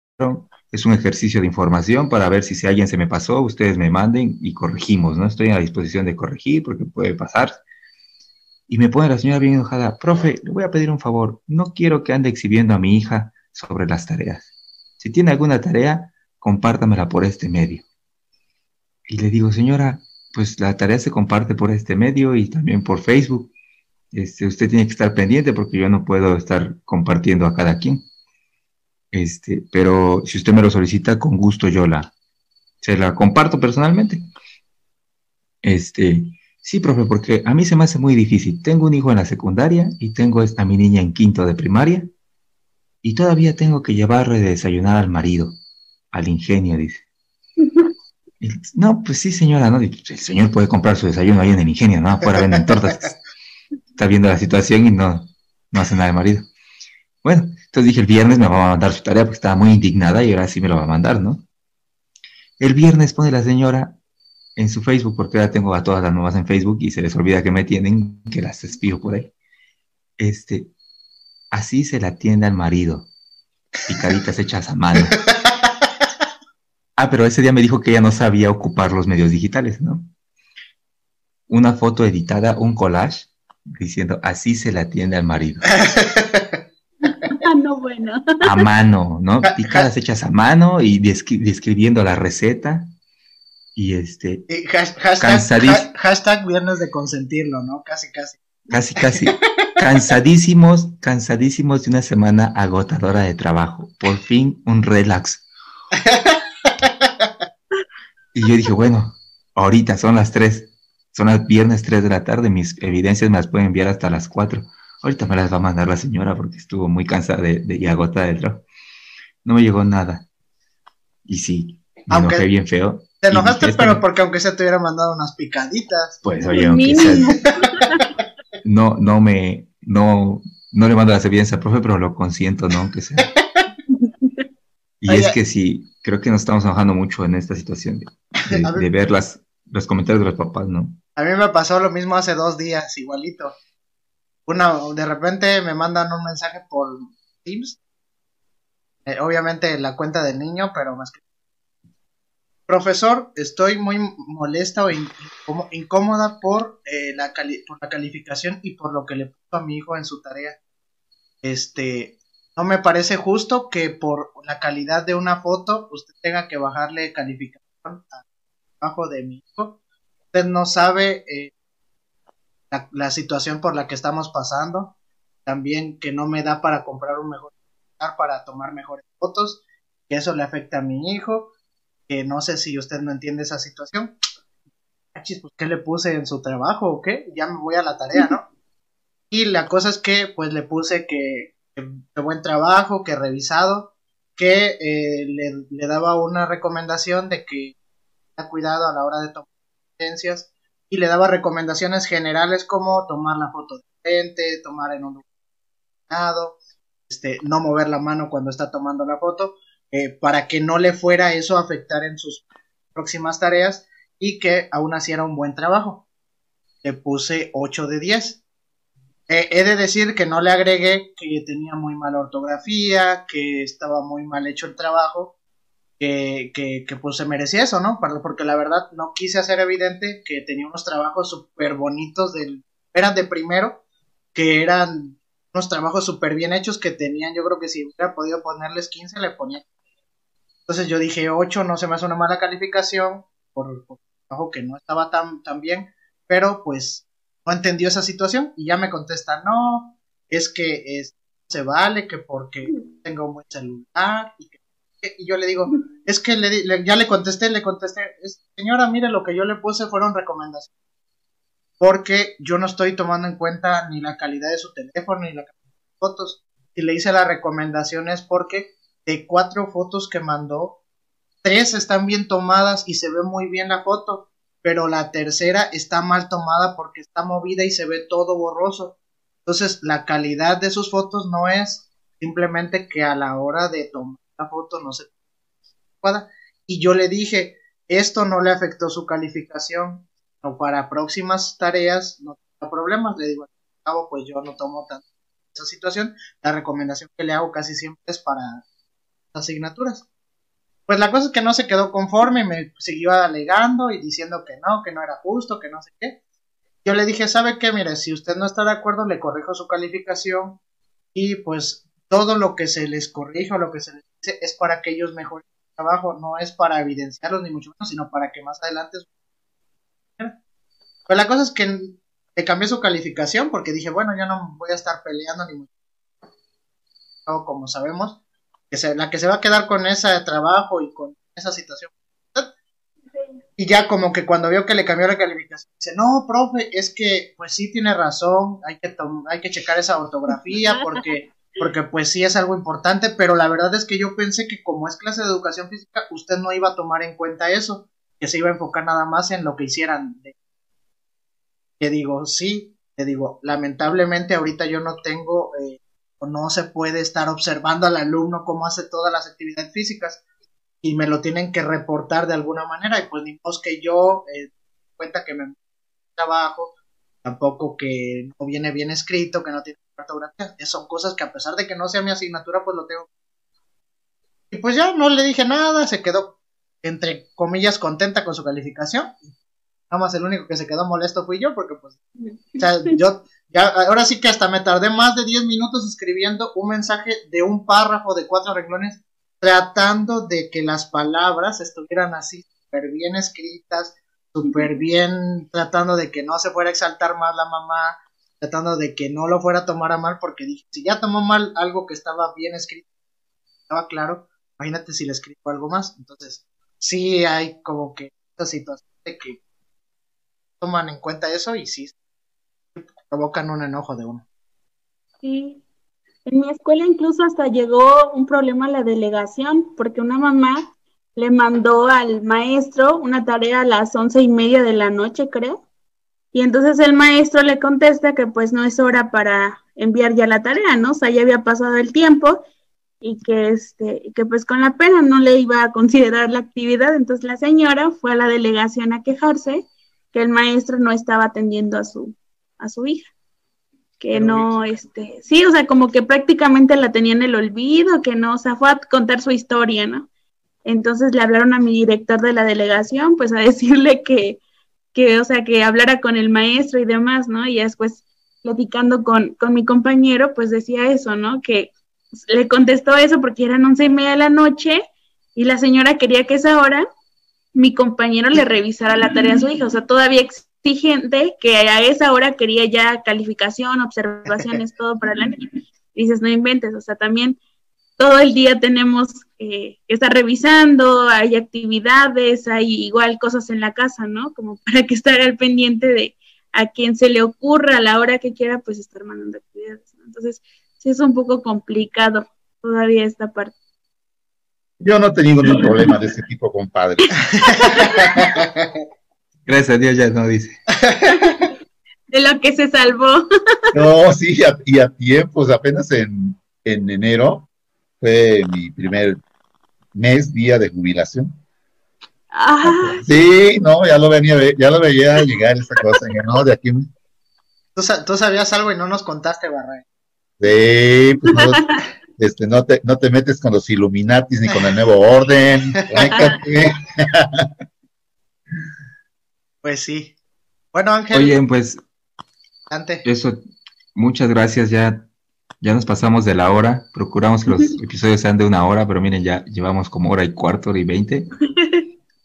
es un ejercicio de información para ver si, si alguien se me pasó, ustedes me manden y corregimos, ¿no? Estoy a disposición de corregir porque puede pasar. Y me pone la señora bien enojada, profe, le voy a pedir un favor, no quiero que ande exhibiendo a mi hija sobre las tareas. Si tiene alguna tarea, compártamela por este medio. Y le digo, señora, pues la tarea se comparte por este medio y también por Facebook. Este, usted tiene que estar pendiente porque yo no puedo estar compartiendo a cada quien. Este, pero si usted me lo solicita, con gusto yo la, se la comparto personalmente. Este, sí, profe, porque a mí se me hace muy difícil. Tengo un hijo en la secundaria y tengo a mi niña en quinto de primaria y todavía tengo que llevarle de desayunar al marido, al ingenio, dice. no, pues sí, señora, ¿no? El señor puede comprar su desayuno ahí en el ingenio, ¿no? Afuera venden tortas. Está viendo la situación y no, no hace nada el marido. Bueno, entonces dije, el viernes me va a mandar su tarea porque estaba muy indignada y ahora sí me lo va a mandar, ¿no? El viernes pone la señora en su Facebook, porque ahora tengo a todas las nuevas en Facebook y se les olvida que me tienen, que las espío por ahí. Este, Así se la atiende al marido. Y caritas hechas a mano. Ah, pero ese día me dijo que ella no sabía ocupar los medios digitales, ¿no? Una foto editada, un collage, diciendo, así se la atiende al marido. No, bueno. A mano, ¿no? Picadas hechas a mano y describiendo la receta. Y este. hashtag, hashtag viernes de consentirlo, ¿no? Casi, casi. Casi, casi. Cansadísimos, cansadísimos de una semana agotadora de trabajo. Por fin un relax. Y yo dije, bueno, ahorita son las 3, son las viernes 3 de la tarde, mis evidencias me las pueden enviar hasta las 4. Ahorita me las va a mandar la señora porque estuvo muy cansada de, y agotada del trabajo. no me llegó nada. Y sí, me enojé bien feo. Te enojaste, pero porque aunque se te hubiera mandado unas picaditas. Pues oye, aunque sea, no, no me, no, no le mando las evidencias al profe, pero lo consiento, ¿no? Aunque sea. Y es que sí, creo que nos estamos enojando mucho en esta situación de, ver las, los comentarios de los papás, ¿no? A mí me pasó lo mismo hace dos días, igualito. Una, de repente me mandan un mensaje por Teams. Eh, obviamente la cuenta del niño, pero más que Profesor, estoy muy molesta o incómoda por, eh, la por la calificación y por lo que le puso a mi hijo en su tarea. Este, no me parece justo que por la calidad de una foto usted tenga que bajarle calificación al trabajo de mi hijo. Usted no sabe eh, la, la, situación por la que estamos pasando. También que no me da para comprar un mejor para tomar mejores fotos. Que eso le afecta a mi hijo que no sé si usted no entiende esa situación. pues ¿qué le puse en su trabajo o qué? Ya me voy a la tarea, ¿no? Y la cosa es que pues le puse que, buen trabajo, que revisado, que eh, le, daba una recomendación de que cuidado a la hora de tomar licencias y le daba recomendaciones generales como tomar la foto de frente, tomar en un lado, este, no mover la mano cuando está tomando la foto eh, para que no le fuera eso a afectar en sus próximas tareas y que aún así era un buen trabajo. Le puse 8 de 10. Eh, he de decir que no le agregué que tenía muy mala ortografía, que estaba muy mal hecho el trabajo, que, que, pues se merecía eso, ¿no? Porque la verdad no quise hacer evidente que tenía unos trabajos súper bonitos, del, eran de primero, que eran unos trabajos súper bien hechos que tenían, yo creo que si hubiera podido ponerles 15 le ponía entonces yo dije 8 no se me hace una mala calificación por, el trabajo que no estaba tan, tan bien, pero pues no entendió esa situación y ya me contesta, no, es que es, se vale, que porque tengo buen celular y, que, y yo le digo, es que le, ya le contesté, le contesté, señora, mire, lo que yo le puse fueron recomendaciones, porque yo no estoy tomando en cuenta ni la calidad de su teléfono ni la calidad de fotos, y le hice las recomendaciones porque de cuatro fotos que mandó, tres están bien tomadas y se ve muy bien la foto, pero la tercera está mal tomada porque está movida y se ve todo borroso. Entonces, la calidad de sus fotos no es simplemente que a la hora de tomar la foto no se. Y yo le dije, esto no le afectó su calificación, o para próximas tareas no tengo problemas. Le digo, cabo, pues yo no tomo tanto esa situación. La recomendación que le hago casi siempre es para asignaturas. Pues la cosa es que no se quedó conforme, me siguió alegando y diciendo que no, que no era justo, que no sé qué. Yo le dije, ¿sabe qué? Mire, si usted no está de acuerdo, le corrijo su calificación y pues todo lo que se les corrige o lo que se les es para que ellos mejoren su trabajo, no es para evidenciarlos ni mucho menos, sino para que más adelante... Pues la cosa es que le cambié su calificación porque dije, bueno, ya no voy a estar peleando ni mucho como sabemos, que la que se va a quedar con ese trabajo y con esa situación. Y ya como que cuando vio que le cambió la calificación, dice, no, profe, es que pues sí tiene razón, hay que, hay que checar esa ortografía porque, porque pues sí es algo importante, pero la verdad es que yo pensé que como es clase de educación física, usted no iba a tomar en cuenta eso, que se iba a enfocar nada más en lo que hicieran. Que digo, sí, te digo, lamentablemente ahorita yo no tengo eh, no se puede estar observando al alumno cómo hace todas las actividades físicas y me lo tienen que reportar de alguna manera y pues ni más que yo eh, cuenta que me trabajo tampoco que no viene bien escrito que no tiene son cosas que a pesar de que no sea mi asignatura pues lo tengo. Y pues ya no le dije nada se quedó entre comillas contenta con su calificación. Nada más el único que se quedó molesto fui yo porque pues o sea, yo ya, ahora sí que hasta me tardé más de 10 minutos escribiendo un mensaje de un párrafo de cuatro renglones tratando de que las palabras estuvieran así súper bien escritas, súper bien, tratando de que no se fuera a exaltar más la mamá, tratando de que no lo fuera a tomar a mal, porque dije, si ya tomó mal algo que estaba bien escrito, estaba claro, imagínate si le escribo algo más. Entonces, sí hay como que esta situación de que toman en cuenta eso y sí provocan un enojo de uno. Sí. En mi escuela incluso hasta llegó un problema a la delegación, porque una mamá le mandó al maestro una tarea a las once y media de la noche, creo. Y entonces el maestro le contesta que pues no es hora para enviar ya la tarea, ¿no? O sea, ya había pasado el tiempo y que este, que pues con la pena no le iba a considerar la actividad. Entonces la señora fue a la delegación a quejarse que el maestro no estaba atendiendo a su, a su hija. Que no, este, sí, o sea, como que prácticamente la tenía en el olvido, que no, o sea, fue a contar su historia, ¿no? Entonces le hablaron a mi director de la delegación, pues a decirle que, que, o sea, que hablara con el maestro y demás, ¿no? Y después platicando con, con mi compañero, pues decía eso, ¿no? Que le contestó eso porque eran once y media de la noche y la señora quería que esa hora mi compañero le revisara la tarea a su hija, o sea, todavía exigente que a esa hora quería ya calificación, observaciones, todo para la niña. Dices, no inventes, o sea, también todo el día tenemos eh, que estar revisando, hay actividades, hay igual cosas en la casa, ¿no? Como para que estar al pendiente de a quien se le ocurra a la hora que quiera, pues estar mandando actividades. ¿no? Entonces, sí es un poco complicado todavía esta parte. Yo no he tenido ningún problema de ese tipo, compadre. Gracias a Dios ya no dice. De lo que se salvó. No, sí, y a tiempos, apenas en, en enero fue mi primer mes, día de jubilación. Ah, Sí, no, ya lo venía, ya lo veía llegar esa cosa, que no, de aquí. ¿Tú, sa- tú sabías algo y no nos contaste, Barra. Sí, pues no, este, no te, no te metes con los Illuminatis ni con el nuevo orden. Pues sí. Bueno, Ángel, Oye, pues adelante. eso, muchas gracias, ya, ya nos pasamos de la hora, procuramos que los episodios sean de una hora, pero miren, ya llevamos como hora y cuarto, hora y veinte.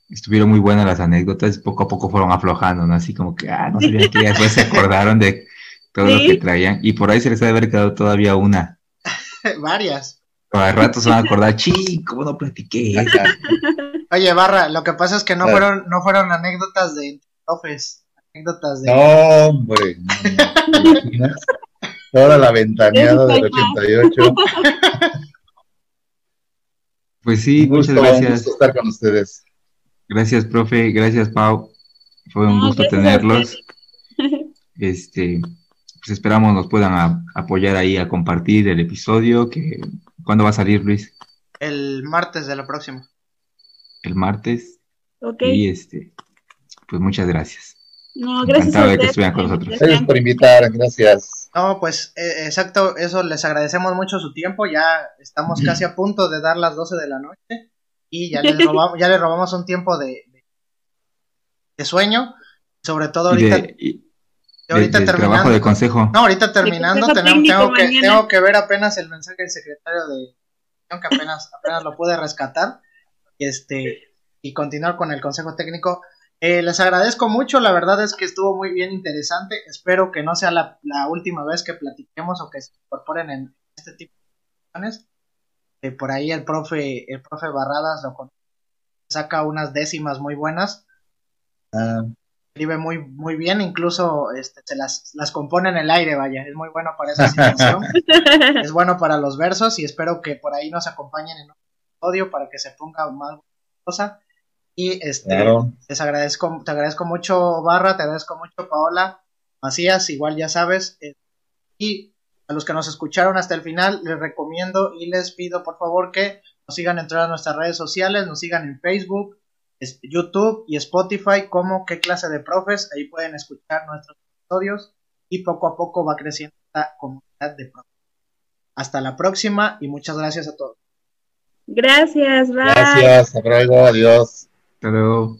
Estuvieron muy buenas las anécdotas, poco a poco fueron aflojando, ¿no? Así como que, ah, no sabía que después se acordaron de todo lo que traían, y por ahí se les debe haber quedado todavía una. Varias. Pero al rato se van a acordar, chi, ¿cómo no platiqué esa? Oye, Barra, lo que pasa es que no fueron, no fueron anécdotas de profes, anécdotas de... No, hombre, no, ¿te Toda la ventaneada del 88. Pues sí, Un gusto, muchas un gracias. gusto estar con ustedes. Gracias, profe. Gracias, Pau. Fue un No, gusto tenerlos. Este, pues esperamos nos puedan a- apoyar ahí a compartir el episodio. Que, ¿Cuándo va a salir, Luis? El martes de la próxima. El martes. ok. Y este, pues muchas gracias. No, gracias a que con nosotros. Gracias por invitar, gracias. No, pues eh, exacto, eso les agradecemos mucho su tiempo. Ya estamos casi a punto de dar las 12 de la noche y ya les robamos, ya les robamos un tiempo de, de, de sueño. Sobre todo ahorita, de, y ahorita de- terminando. trabajo de consejo. No, ahorita terminando, tenemos, tengo, que, mañana. tengo que ver apenas el mensaje del secretario de que apenas, apenas lo pude rescatar este y continuar con el consejo técnico. Eh, les agradezco mucho, la verdad es que estuvo muy bien interesante. Espero que no sea la, la última vez que platiquemos o que se incorporen en este tipo de situaciones. Eh, por ahí el profe, el profe Barradas lo con- saca unas décimas muy buenas Ah, escribe muy muy bien, incluso este, se las, las compone en el aire, vaya, es muy bueno para esa situación, es bueno para los versos y espero que por ahí nos acompañen en un episodio para que se ponga más cosa. Y este, claro. les agradezco, te agradezco mucho Barra, te agradezco mucho Paola, Macías, igual ya sabes, eh, y a los que nos escucharon hasta el final, les recomiendo y les pido por favor que nos sigan en todas nuestras redes sociales, nos sigan en Facebook, es- YouTube y Spotify como qué clase de profes, ahí pueden escuchar nuestros episodios y poco a poco va creciendo esta comunidad de profes. Hasta la próxima y muchas gracias a todos. Gracias, bye. Gracias, hasta luego, adiós. Hasta luego.